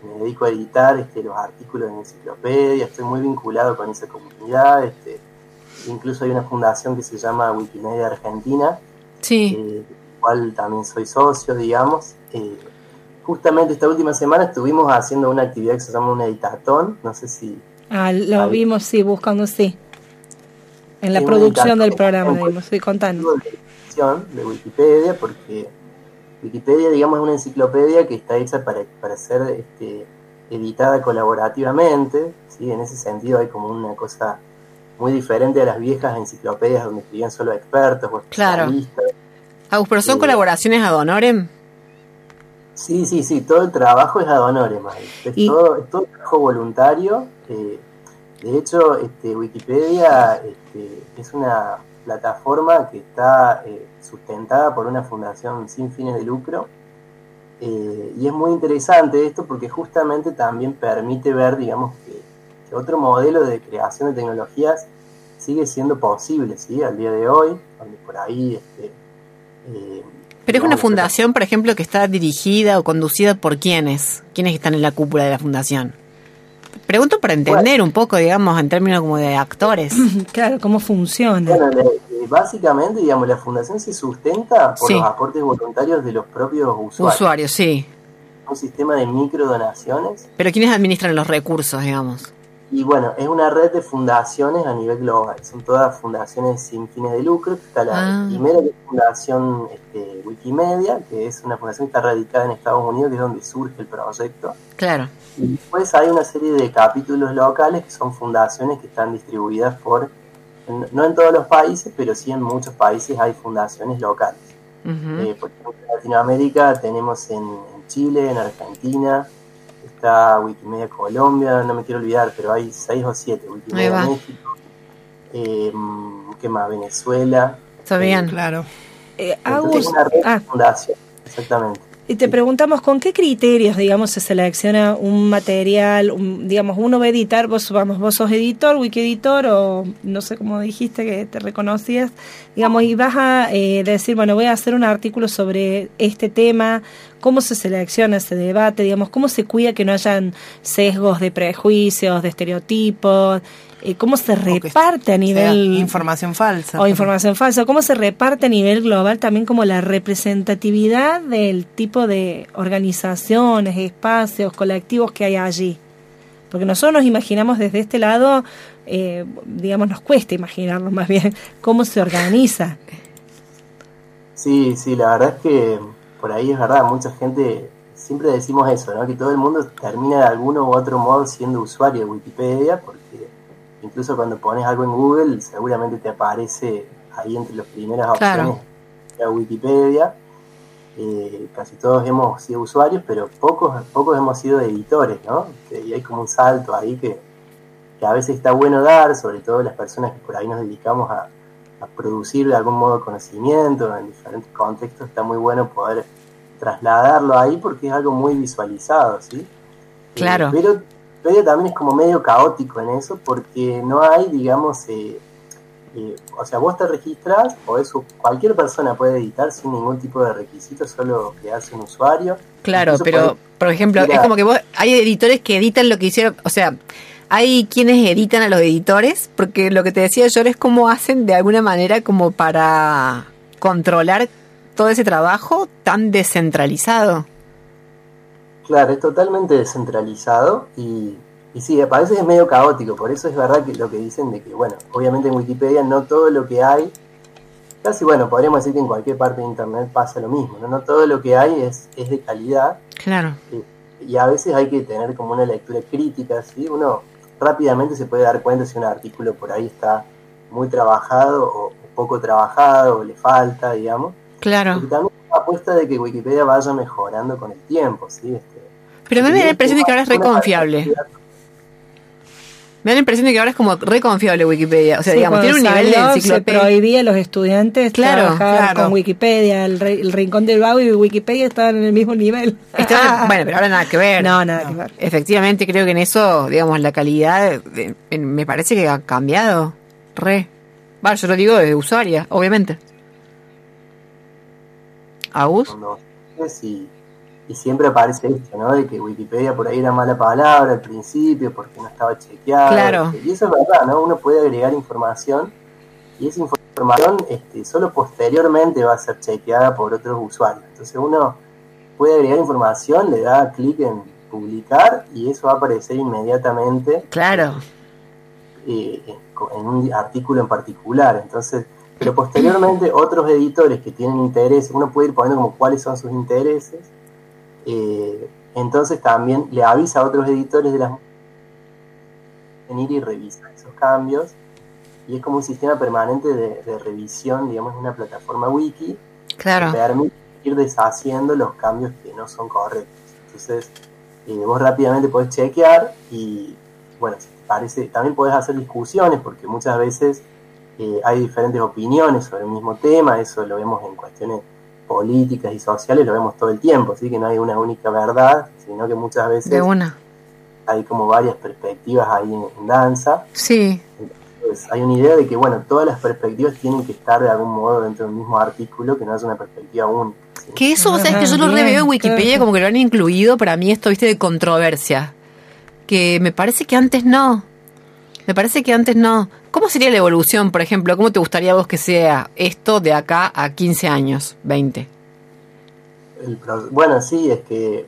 me dedico a editar este, los artículos en enciclopedia, estoy muy vinculado con esa comunidad, este, incluso hay una fundación que se llama Wikimedia Argentina, Sí. eh, cual también soy socio, digamos. Eh, justamente esta última semana estuvimos haciendo una actividad que se llama un editatón, no sé si... Ah, lo vimos, sí, buscando, sí. En la producción del programa, digamos, sí, contando. de Wikipedia, porque Wikipedia, digamos, es una enciclopedia que está hecha para, para ser este, editada colaborativamente, ¿sí? En ese sentido hay como una cosa muy diferente a las viejas enciclopedias donde escribían solo expertos o Claro. Agus, pero son Eh, colaboraciones ad honorem. Sí, sí, sí, todo el trabajo es ad honorem, es, Y- todo, es todo trabajo voluntario. eh, de hecho, este, Wikipedia este, es una plataforma que está eh, sustentada por una fundación sin fines de lucro. eh, y es muy interesante esto porque justamente también permite ver, digamos, que otro modelo de creación de tecnologías sigue siendo posible, ¿sí? Al día de hoy, donde por ahí... Este, eh, Pero es una fundación, por ejemplo, que está dirigida o conducida por quiénes? ¿Quiénes están en la cúpula de la fundación? Pregunto para entender un poco, digamos, en términos como de actores. Claro, cómo funciona. Bueno, básicamente, digamos, la fundación se sustenta por Sí. los aportes voluntarios de los propios usuarios. Usuarios, sí. Un sistema de microdonaciones. Pero ¿quiénes administran los recursos, digamos? Y bueno, es una red de fundaciones a nivel global. Son todas fundaciones sin fines de lucro. Está la Ah. primera que es Fundación este, Wikimedia, que es una fundación que está radicada en Estados Unidos, que es donde surge el proyecto. Claro. Y después hay una serie de capítulos locales que son fundaciones que están distribuidas por, no en todos los países, pero sí en muchos países hay fundaciones locales. Eh, por ejemplo, en Latinoamérica tenemos en, en Chile, en Argentina, está Wikimedia Colombia, no me quiero olvidar, pero hay seis o siete, Wikimedia. México, eh, ¿qué más? Venezuela. Está bien. Claro. Eh, Agus, una ah, exactamente. Y te preguntamos con qué criterios, digamos, se selecciona un material, un- digamos, uno va a editar, vos, vamos, vos sos editor, wiki editor, o no sé cómo dijiste que te reconocías, digamos, y vas a eh, decir, bueno, voy a hacer un artículo sobre este tema, cómo se selecciona ese debate, digamos, cómo se cuida que no hayan sesgos de prejuicios, de estereotipos, eh, cómo se reparte a nivel información falsa. o información falsa, cómo se reparte a nivel global también como la representatividad del tipo de organizaciones, espacios, colectivos que hay allí. Porque nosotros nos imaginamos desde este lado, eh, digamos, nos cuesta imaginarnos más bien cómo se organiza. Sí, sí, la verdad es que por ahí es verdad, mucha gente, siempre decimos eso, ¿no? Que todo el mundo termina de alguno u otro modo siendo usuario de Wikipedia, porque incluso cuando pones algo en Google, seguramente te aparece ahí entre las primeras Claro. opciones la Wikipedia. Eh, casi todos hemos sido usuarios, pero pocos, pocos hemos sido editores, ¿no? Y hay como un salto ahí que, que a veces está bueno dar, sobre todo las personas que por ahí nos dedicamos a, a producir de algún modo conocimiento en diferentes contextos, está muy bueno poder trasladarlo ahí porque es algo muy visualizado, ¿sí? Claro. Eh, pero, también es como medio caótico en eso porque no hay, digamos, eh, eh, o sea, vos te registrás, o eso, cualquier persona puede editar sin ningún tipo de requisito, solo crearse un usuario. Claro, Incluso pero, podés- por ejemplo, Mira. es como que vos, hay editores que editan lo que hicieron, o sea, hay quienes editan a los editores, porque lo que te decía yo es cómo hacen de alguna manera como para controlar todo ese trabajo tan descentralizado. Claro, es totalmente descentralizado y, y sí, a veces es medio caótico, por eso es verdad que lo que dicen de que, bueno, obviamente en Wikipedia no todo lo que hay, casi bueno, podríamos decir que en cualquier parte de Internet pasa lo mismo, no, no todo lo que hay es, es de calidad Claro. y a veces hay que tener como una lectura crítica, ¿sí? Uno rápidamente se puede dar cuenta si un artículo por ahí está muy trabajado o, poco trabajado o le falta, digamos. Claro. También apuesta de que Wikipedia vaya mejorando con el tiempo, ¿sí? Este, Pero a mí me da la impresión de que ahora es reconfiable. Me da la impresión de que ahora es como reconfiable Wikipedia. O sea, Sí, digamos, tiene un nivel de salió, Se enciclopedia. prohibía a los estudiantes Claro, trabajar claro. con Wikipedia. El, re- el Rincón del Vago y Wikipedia estaban en el mismo nivel. Bueno, pero ahora nada que ver. No, nada que ver. Efectivamente, creo que en eso, digamos, la calidad de- en- me parece que ha cambiado. Re. Va, yo lo digo de usuaria, obviamente. ¿Agus? y, y siempre aparece esto, ¿no? De que Wikipedia por ahí era mala palabra al principio porque no estaba chequeada. Claro. Y eso es verdad, ¿no? Uno puede agregar información y esa información este, solo posteriormente va a ser chequeada por otros usuarios. Entonces uno puede agregar información, le da clic en publicar y eso va a aparecer inmediatamente Claro. eh, en un artículo en particular. Entonces, pero posteriormente otros editores que tienen interés, uno puede ir poniendo como cuáles son sus intereses. eh, entonces también le avisa a otros editores de las venir y revisar esos cambios. Y es como un sistema permanente de, de revisión, digamos, una plataforma wiki Claro. que permite ir deshaciendo los cambios que no son correctos. Entonces, eh, vos rápidamente podés chequear y, bueno, si te parece, también podés hacer discusiones porque muchas veces eh, hay diferentes opiniones sobre el mismo tema, eso lo vemos en cuestiones políticas y sociales, lo vemos todo el tiempo, así que no hay una única verdad, sino que muchas veces De una. hay como varias perspectivas ahí en, en danza. Sí. Entonces, hay una idea de que, bueno, todas las perspectivas tienen que estar de algún modo dentro del mismo artículo, que no es una perspectiva única. ¿sí? Que eso, vos sabés que yo lo reveo en Wikipedia claro. como que lo han incluido para mí esto, viste, de controversia. Que me parece que antes no. Me parece que antes no. ¿Cómo sería la evolución, por ejemplo? ¿Cómo te gustaría a vos que sea esto de acá a 15 años, 20? El pro- bueno, sí, es que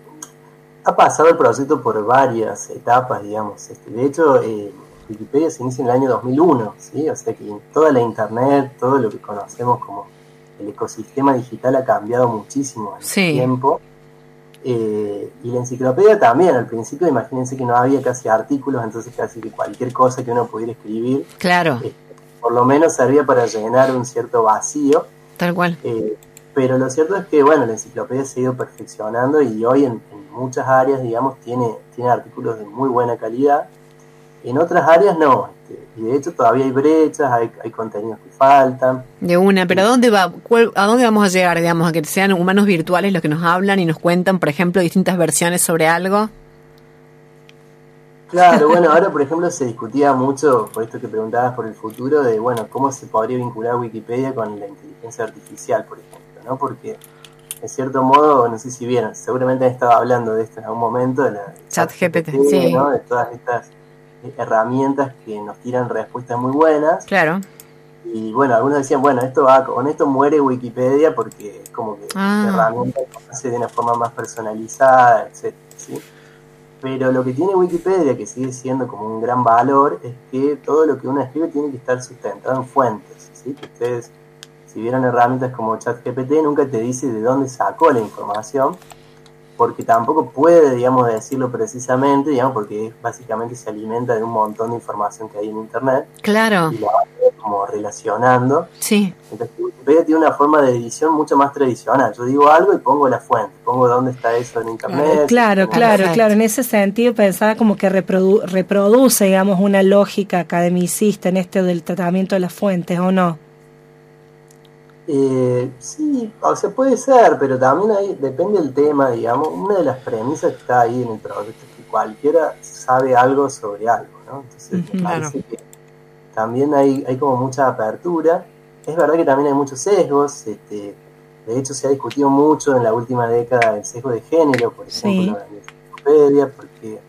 ha pasado el proyecto por varias etapas, digamos. Este, de hecho, eh, Wikipedia se inicia en el año 2001, ¿sí? O sea que toda la Internet, todo lo que conocemos como el ecosistema digital ha cambiado muchísimo en Sí. el tiempo. Eh, y la enciclopedia también, al principio imagínense que no había casi artículos, entonces casi que cualquier cosa que uno pudiera escribir, Claro, eh, por lo menos servía para llenar un cierto vacío. tal cual. Eh, pero lo cierto es que, bueno, la enciclopedia se ha ido perfeccionando y hoy en, en muchas áreas, digamos, tiene, tiene artículos de muy buena calidad. En otras áreas no. este, y de hecho todavía hay brechas, hay, hay contenidos que faltan. De una, pero ¿a dónde va? cuál- ¿A dónde vamos a llegar, digamos, a que sean humanos virtuales los que nos hablan y nos cuentan, por ejemplo, distintas versiones sobre algo? Claro, bueno, ahora por ejemplo se discutía mucho, por esto que preguntabas por el futuro, de, bueno, cómo se podría vincular Wikipedia con la inteligencia artificial, por ejemplo, ¿no? Porque, en cierto modo, no sé si vieron, seguramente han estado hablando de esto en algún momento, de la ChatGPT, sí. ¿no? De todas estas herramientas que nos tiran respuestas muy buenas. Claro. Y bueno, algunos decían, bueno, esto va, con esto muere Wikipedia porque es como que Ah. la herramienta hace de una forma más personalizada, etc. ¿sí? Pero lo que tiene Wikipedia, que sigue siendo como un gran valor, es que todo lo que uno escribe tiene que estar sustentado en fuentes. ¿sí? Que ustedes, si vieron herramientas como ChatGPT, nunca te dice de dónde sacó la información, porque tampoco puede, digamos, decirlo precisamente, digamos, porque básicamente se alimenta de un montón de información que hay en Internet Claro, y la va como relacionando. sí. Entonces Wikipedia tiene una forma de edición mucho más tradicional. Yo digo algo y pongo la fuente, pongo dónde está eso en internet. Claro, claro, claro. En ese sentido pensaba como que reprodu- reproduce, digamos, una lógica academicista en este del tratamiento de las fuentes, ¿o no? Eh, sí, o sea, puede ser, pero también ahí depende del tema, digamos. Una de las premisas que está ahí en el proyecto es que cualquiera sabe algo sobre algo, ¿no? Entonces, me parece que también hay, hay como mucha apertura. Es verdad que también hay muchos sesgos. Este, de hecho, se ha discutido mucho en la última década el sesgo de género, por Sí. ejemplo, en la porque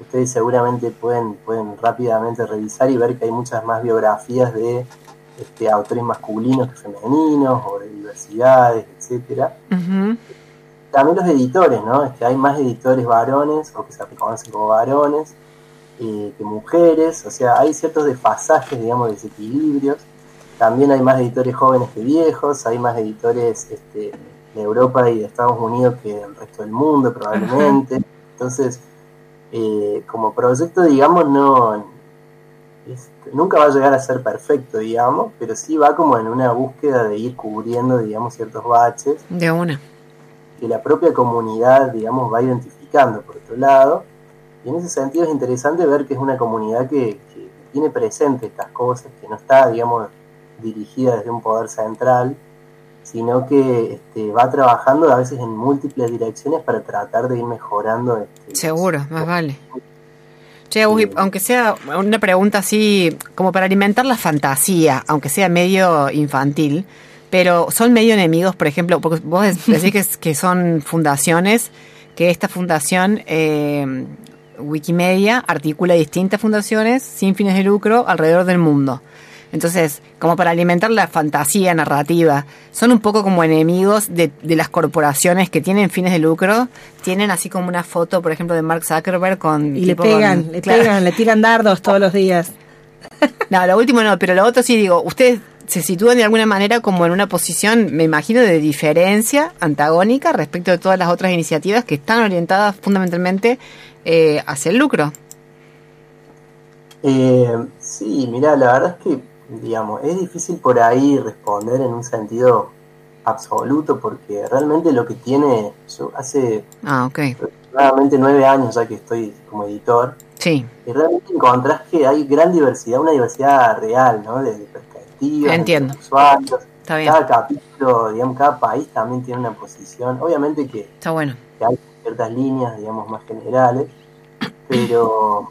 ustedes seguramente pueden, pueden rápidamente revisar y ver que hay muchas más biografías de este, autores masculinos que femeninos, o de diversidades, etcétera. También los editores, ¿no? Es que hay más editores varones, o que se reconocen como varones, eh, que mujeres, o sea, hay ciertos desfasajes, digamos, desequilibrios. También hay más editores jóvenes que viejos, hay más editores este, de Europa y de Estados Unidos que del resto del mundo, probablemente. Entonces, eh, como proyecto, digamos, no es- nunca va a llegar a ser perfecto, digamos, pero sí va como en una búsqueda de ir cubriendo, digamos, ciertos baches De una. que la propia comunidad, digamos, va identificando por otro lado. Y en ese sentido es interesante ver que es una comunidad que, tiene presente estas cosas, que no está, digamos, dirigida desde un poder central, sino que este, va trabajando a veces en múltiples direcciones para tratar de ir mejorando. Este, Seguro, más vale. Che, aunque sea una pregunta así, como para alimentar la fantasía, aunque sea medio infantil, pero son medio enemigos, por ejemplo, porque vos decís que, que son fundaciones, que esta fundación, eh, Wikimedia, articula distintas fundaciones sin fines de lucro alrededor del mundo. Entonces, como para alimentar la fantasía narrativa, son un poco como enemigos de, de, las corporaciones que tienen fines de lucro. Tienen así como una foto, por ejemplo, de Mark Zuckerberg con... Y le pegan, con, le claro. pegan, le tiran dardos todos los días. No, lo último no, pero lo otro sí digo, ustedes se sitúan de alguna manera como en una posición, me imagino, de diferencia antagónica respecto de todas las otras iniciativas que están orientadas fundamentalmente eh, hacia el lucro. Eh, sí, mira, la verdad es que digamos, es difícil por ahí responder en un sentido absoluto porque realmente lo que tiene, yo hace ah, okay. aproximadamente nueve años ya que estoy como editor, sí. y realmente encontrás que hay gran diversidad, una diversidad real, ¿no? De, de perspectivas, Entiendo. de usuarios. Está bien. Cada capítulo, digamos, cada país también tiene una posición, obviamente que, Está bueno. que hay ciertas líneas, digamos, más generales, pero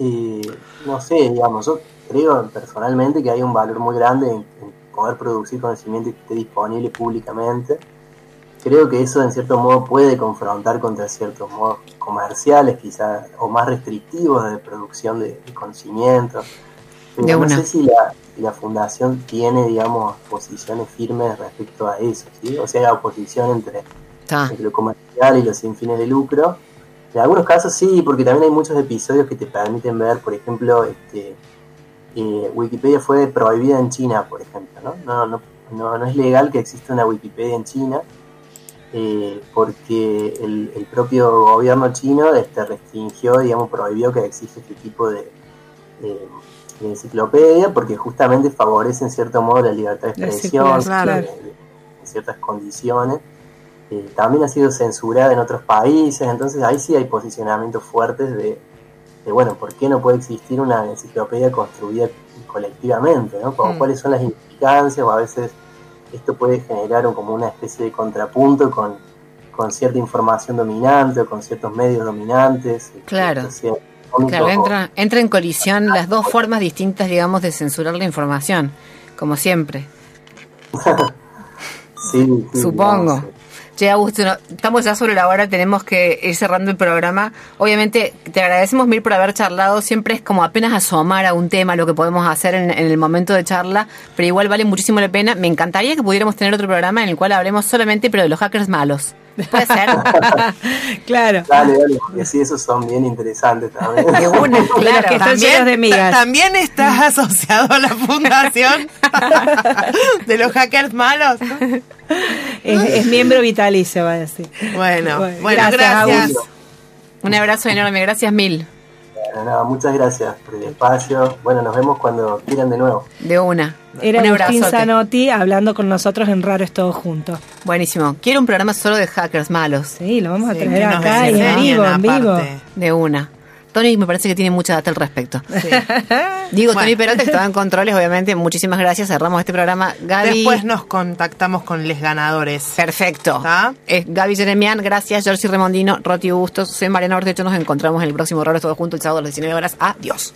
eh, no sé, digamos, yo creo personalmente que hay un valor muy grande en, en, poder producir conocimiento que esté disponible públicamente. Creo que eso en cierto modo puede confrontar contra ciertos modos comerciales quizás o más restrictivos de producción de, de conocimiento. Pero de no sé si la, fundación tiene, digamos, posiciones firmes respecto a eso, ¿sí? O sea, la oposición entre, entre lo comercial y los sin fines de lucro. En algunos casos sí, porque también hay muchos episodios que te permiten ver, por ejemplo, este, eh, Wikipedia fue prohibida en China, por ejemplo, ¿no? No, no, no, no es legal que exista una Wikipedia en China eh, porque el, el, propio gobierno chino este, restringió, digamos, prohibió que exista este tipo de, enciclopedia porque justamente favorece en cierto modo la libertad de expresión en ciertas condiciones. Eh, también ha sido censurada en otros países, entonces ahí sí hay posicionamientos fuertes de, de, bueno, ¿por qué no puede existir una enciclopedia construida colectivamente? ¿no? Como, Mm. ¿Cuáles son las implicancias? O a veces esto puede generar como una especie de contrapunto con, con cierta información dominante o con ciertos medios dominantes. Claro. Sea, un Claro, poco- entra, entra en colisión las dos formas distintas, digamos, de censurar la información, como siempre. sí, sí, Supongo. digamos, Che, Augusto, no- estamos ya sobre la hora, tenemos que ir cerrando el programa. Obviamente, te agradecemos mil por haber charlado. Siempre es como apenas asomar a un tema lo que podemos hacer en, en el momento de charla, pero igual vale muchísimo la pena. Me encantaría que pudiéramos tener otro programa en el cual hablemos solamente, pero de los hackers malos. ¿Puede ser? claro. Dale, dale, porque sí, esos son bien interesantes también. De una, claro. que están También, llenos de migas. ta- también estás asociado a la fundación de los hackers malos. Es, es miembro vitalicio, va a decir. Bueno, Bueno, bueno, gracias. Un abrazo enorme, gracias mil. Bueno, muchas gracias por el espacio. Bueno, nos vemos cuando quieran de nuevo. De una. Era un Agustín. Zanotti hablando con nosotros en Raro es Todo Junto. Buenísimo. Quiero un programa solo de hackers malos. Sí, lo vamos a Sí, traer que nos acá y en vivo, en vivo. De una. Tony me parece que tiene mucha data al respecto. Digo, Tony. Peralta, estaba en controles, obviamente. Muchísimas gracias. Cerramos este programa. Gaby. Después nos contactamos con les ganadores. Perfecto. ¿Está? Es Gaby Jeremian, gracias. Georgie Remondino, Roti Bustos. Soy Mariana Ortecho. Nos encontramos en el próximo Horrores Todos Juntos el sábado a las 19 horas. Adiós.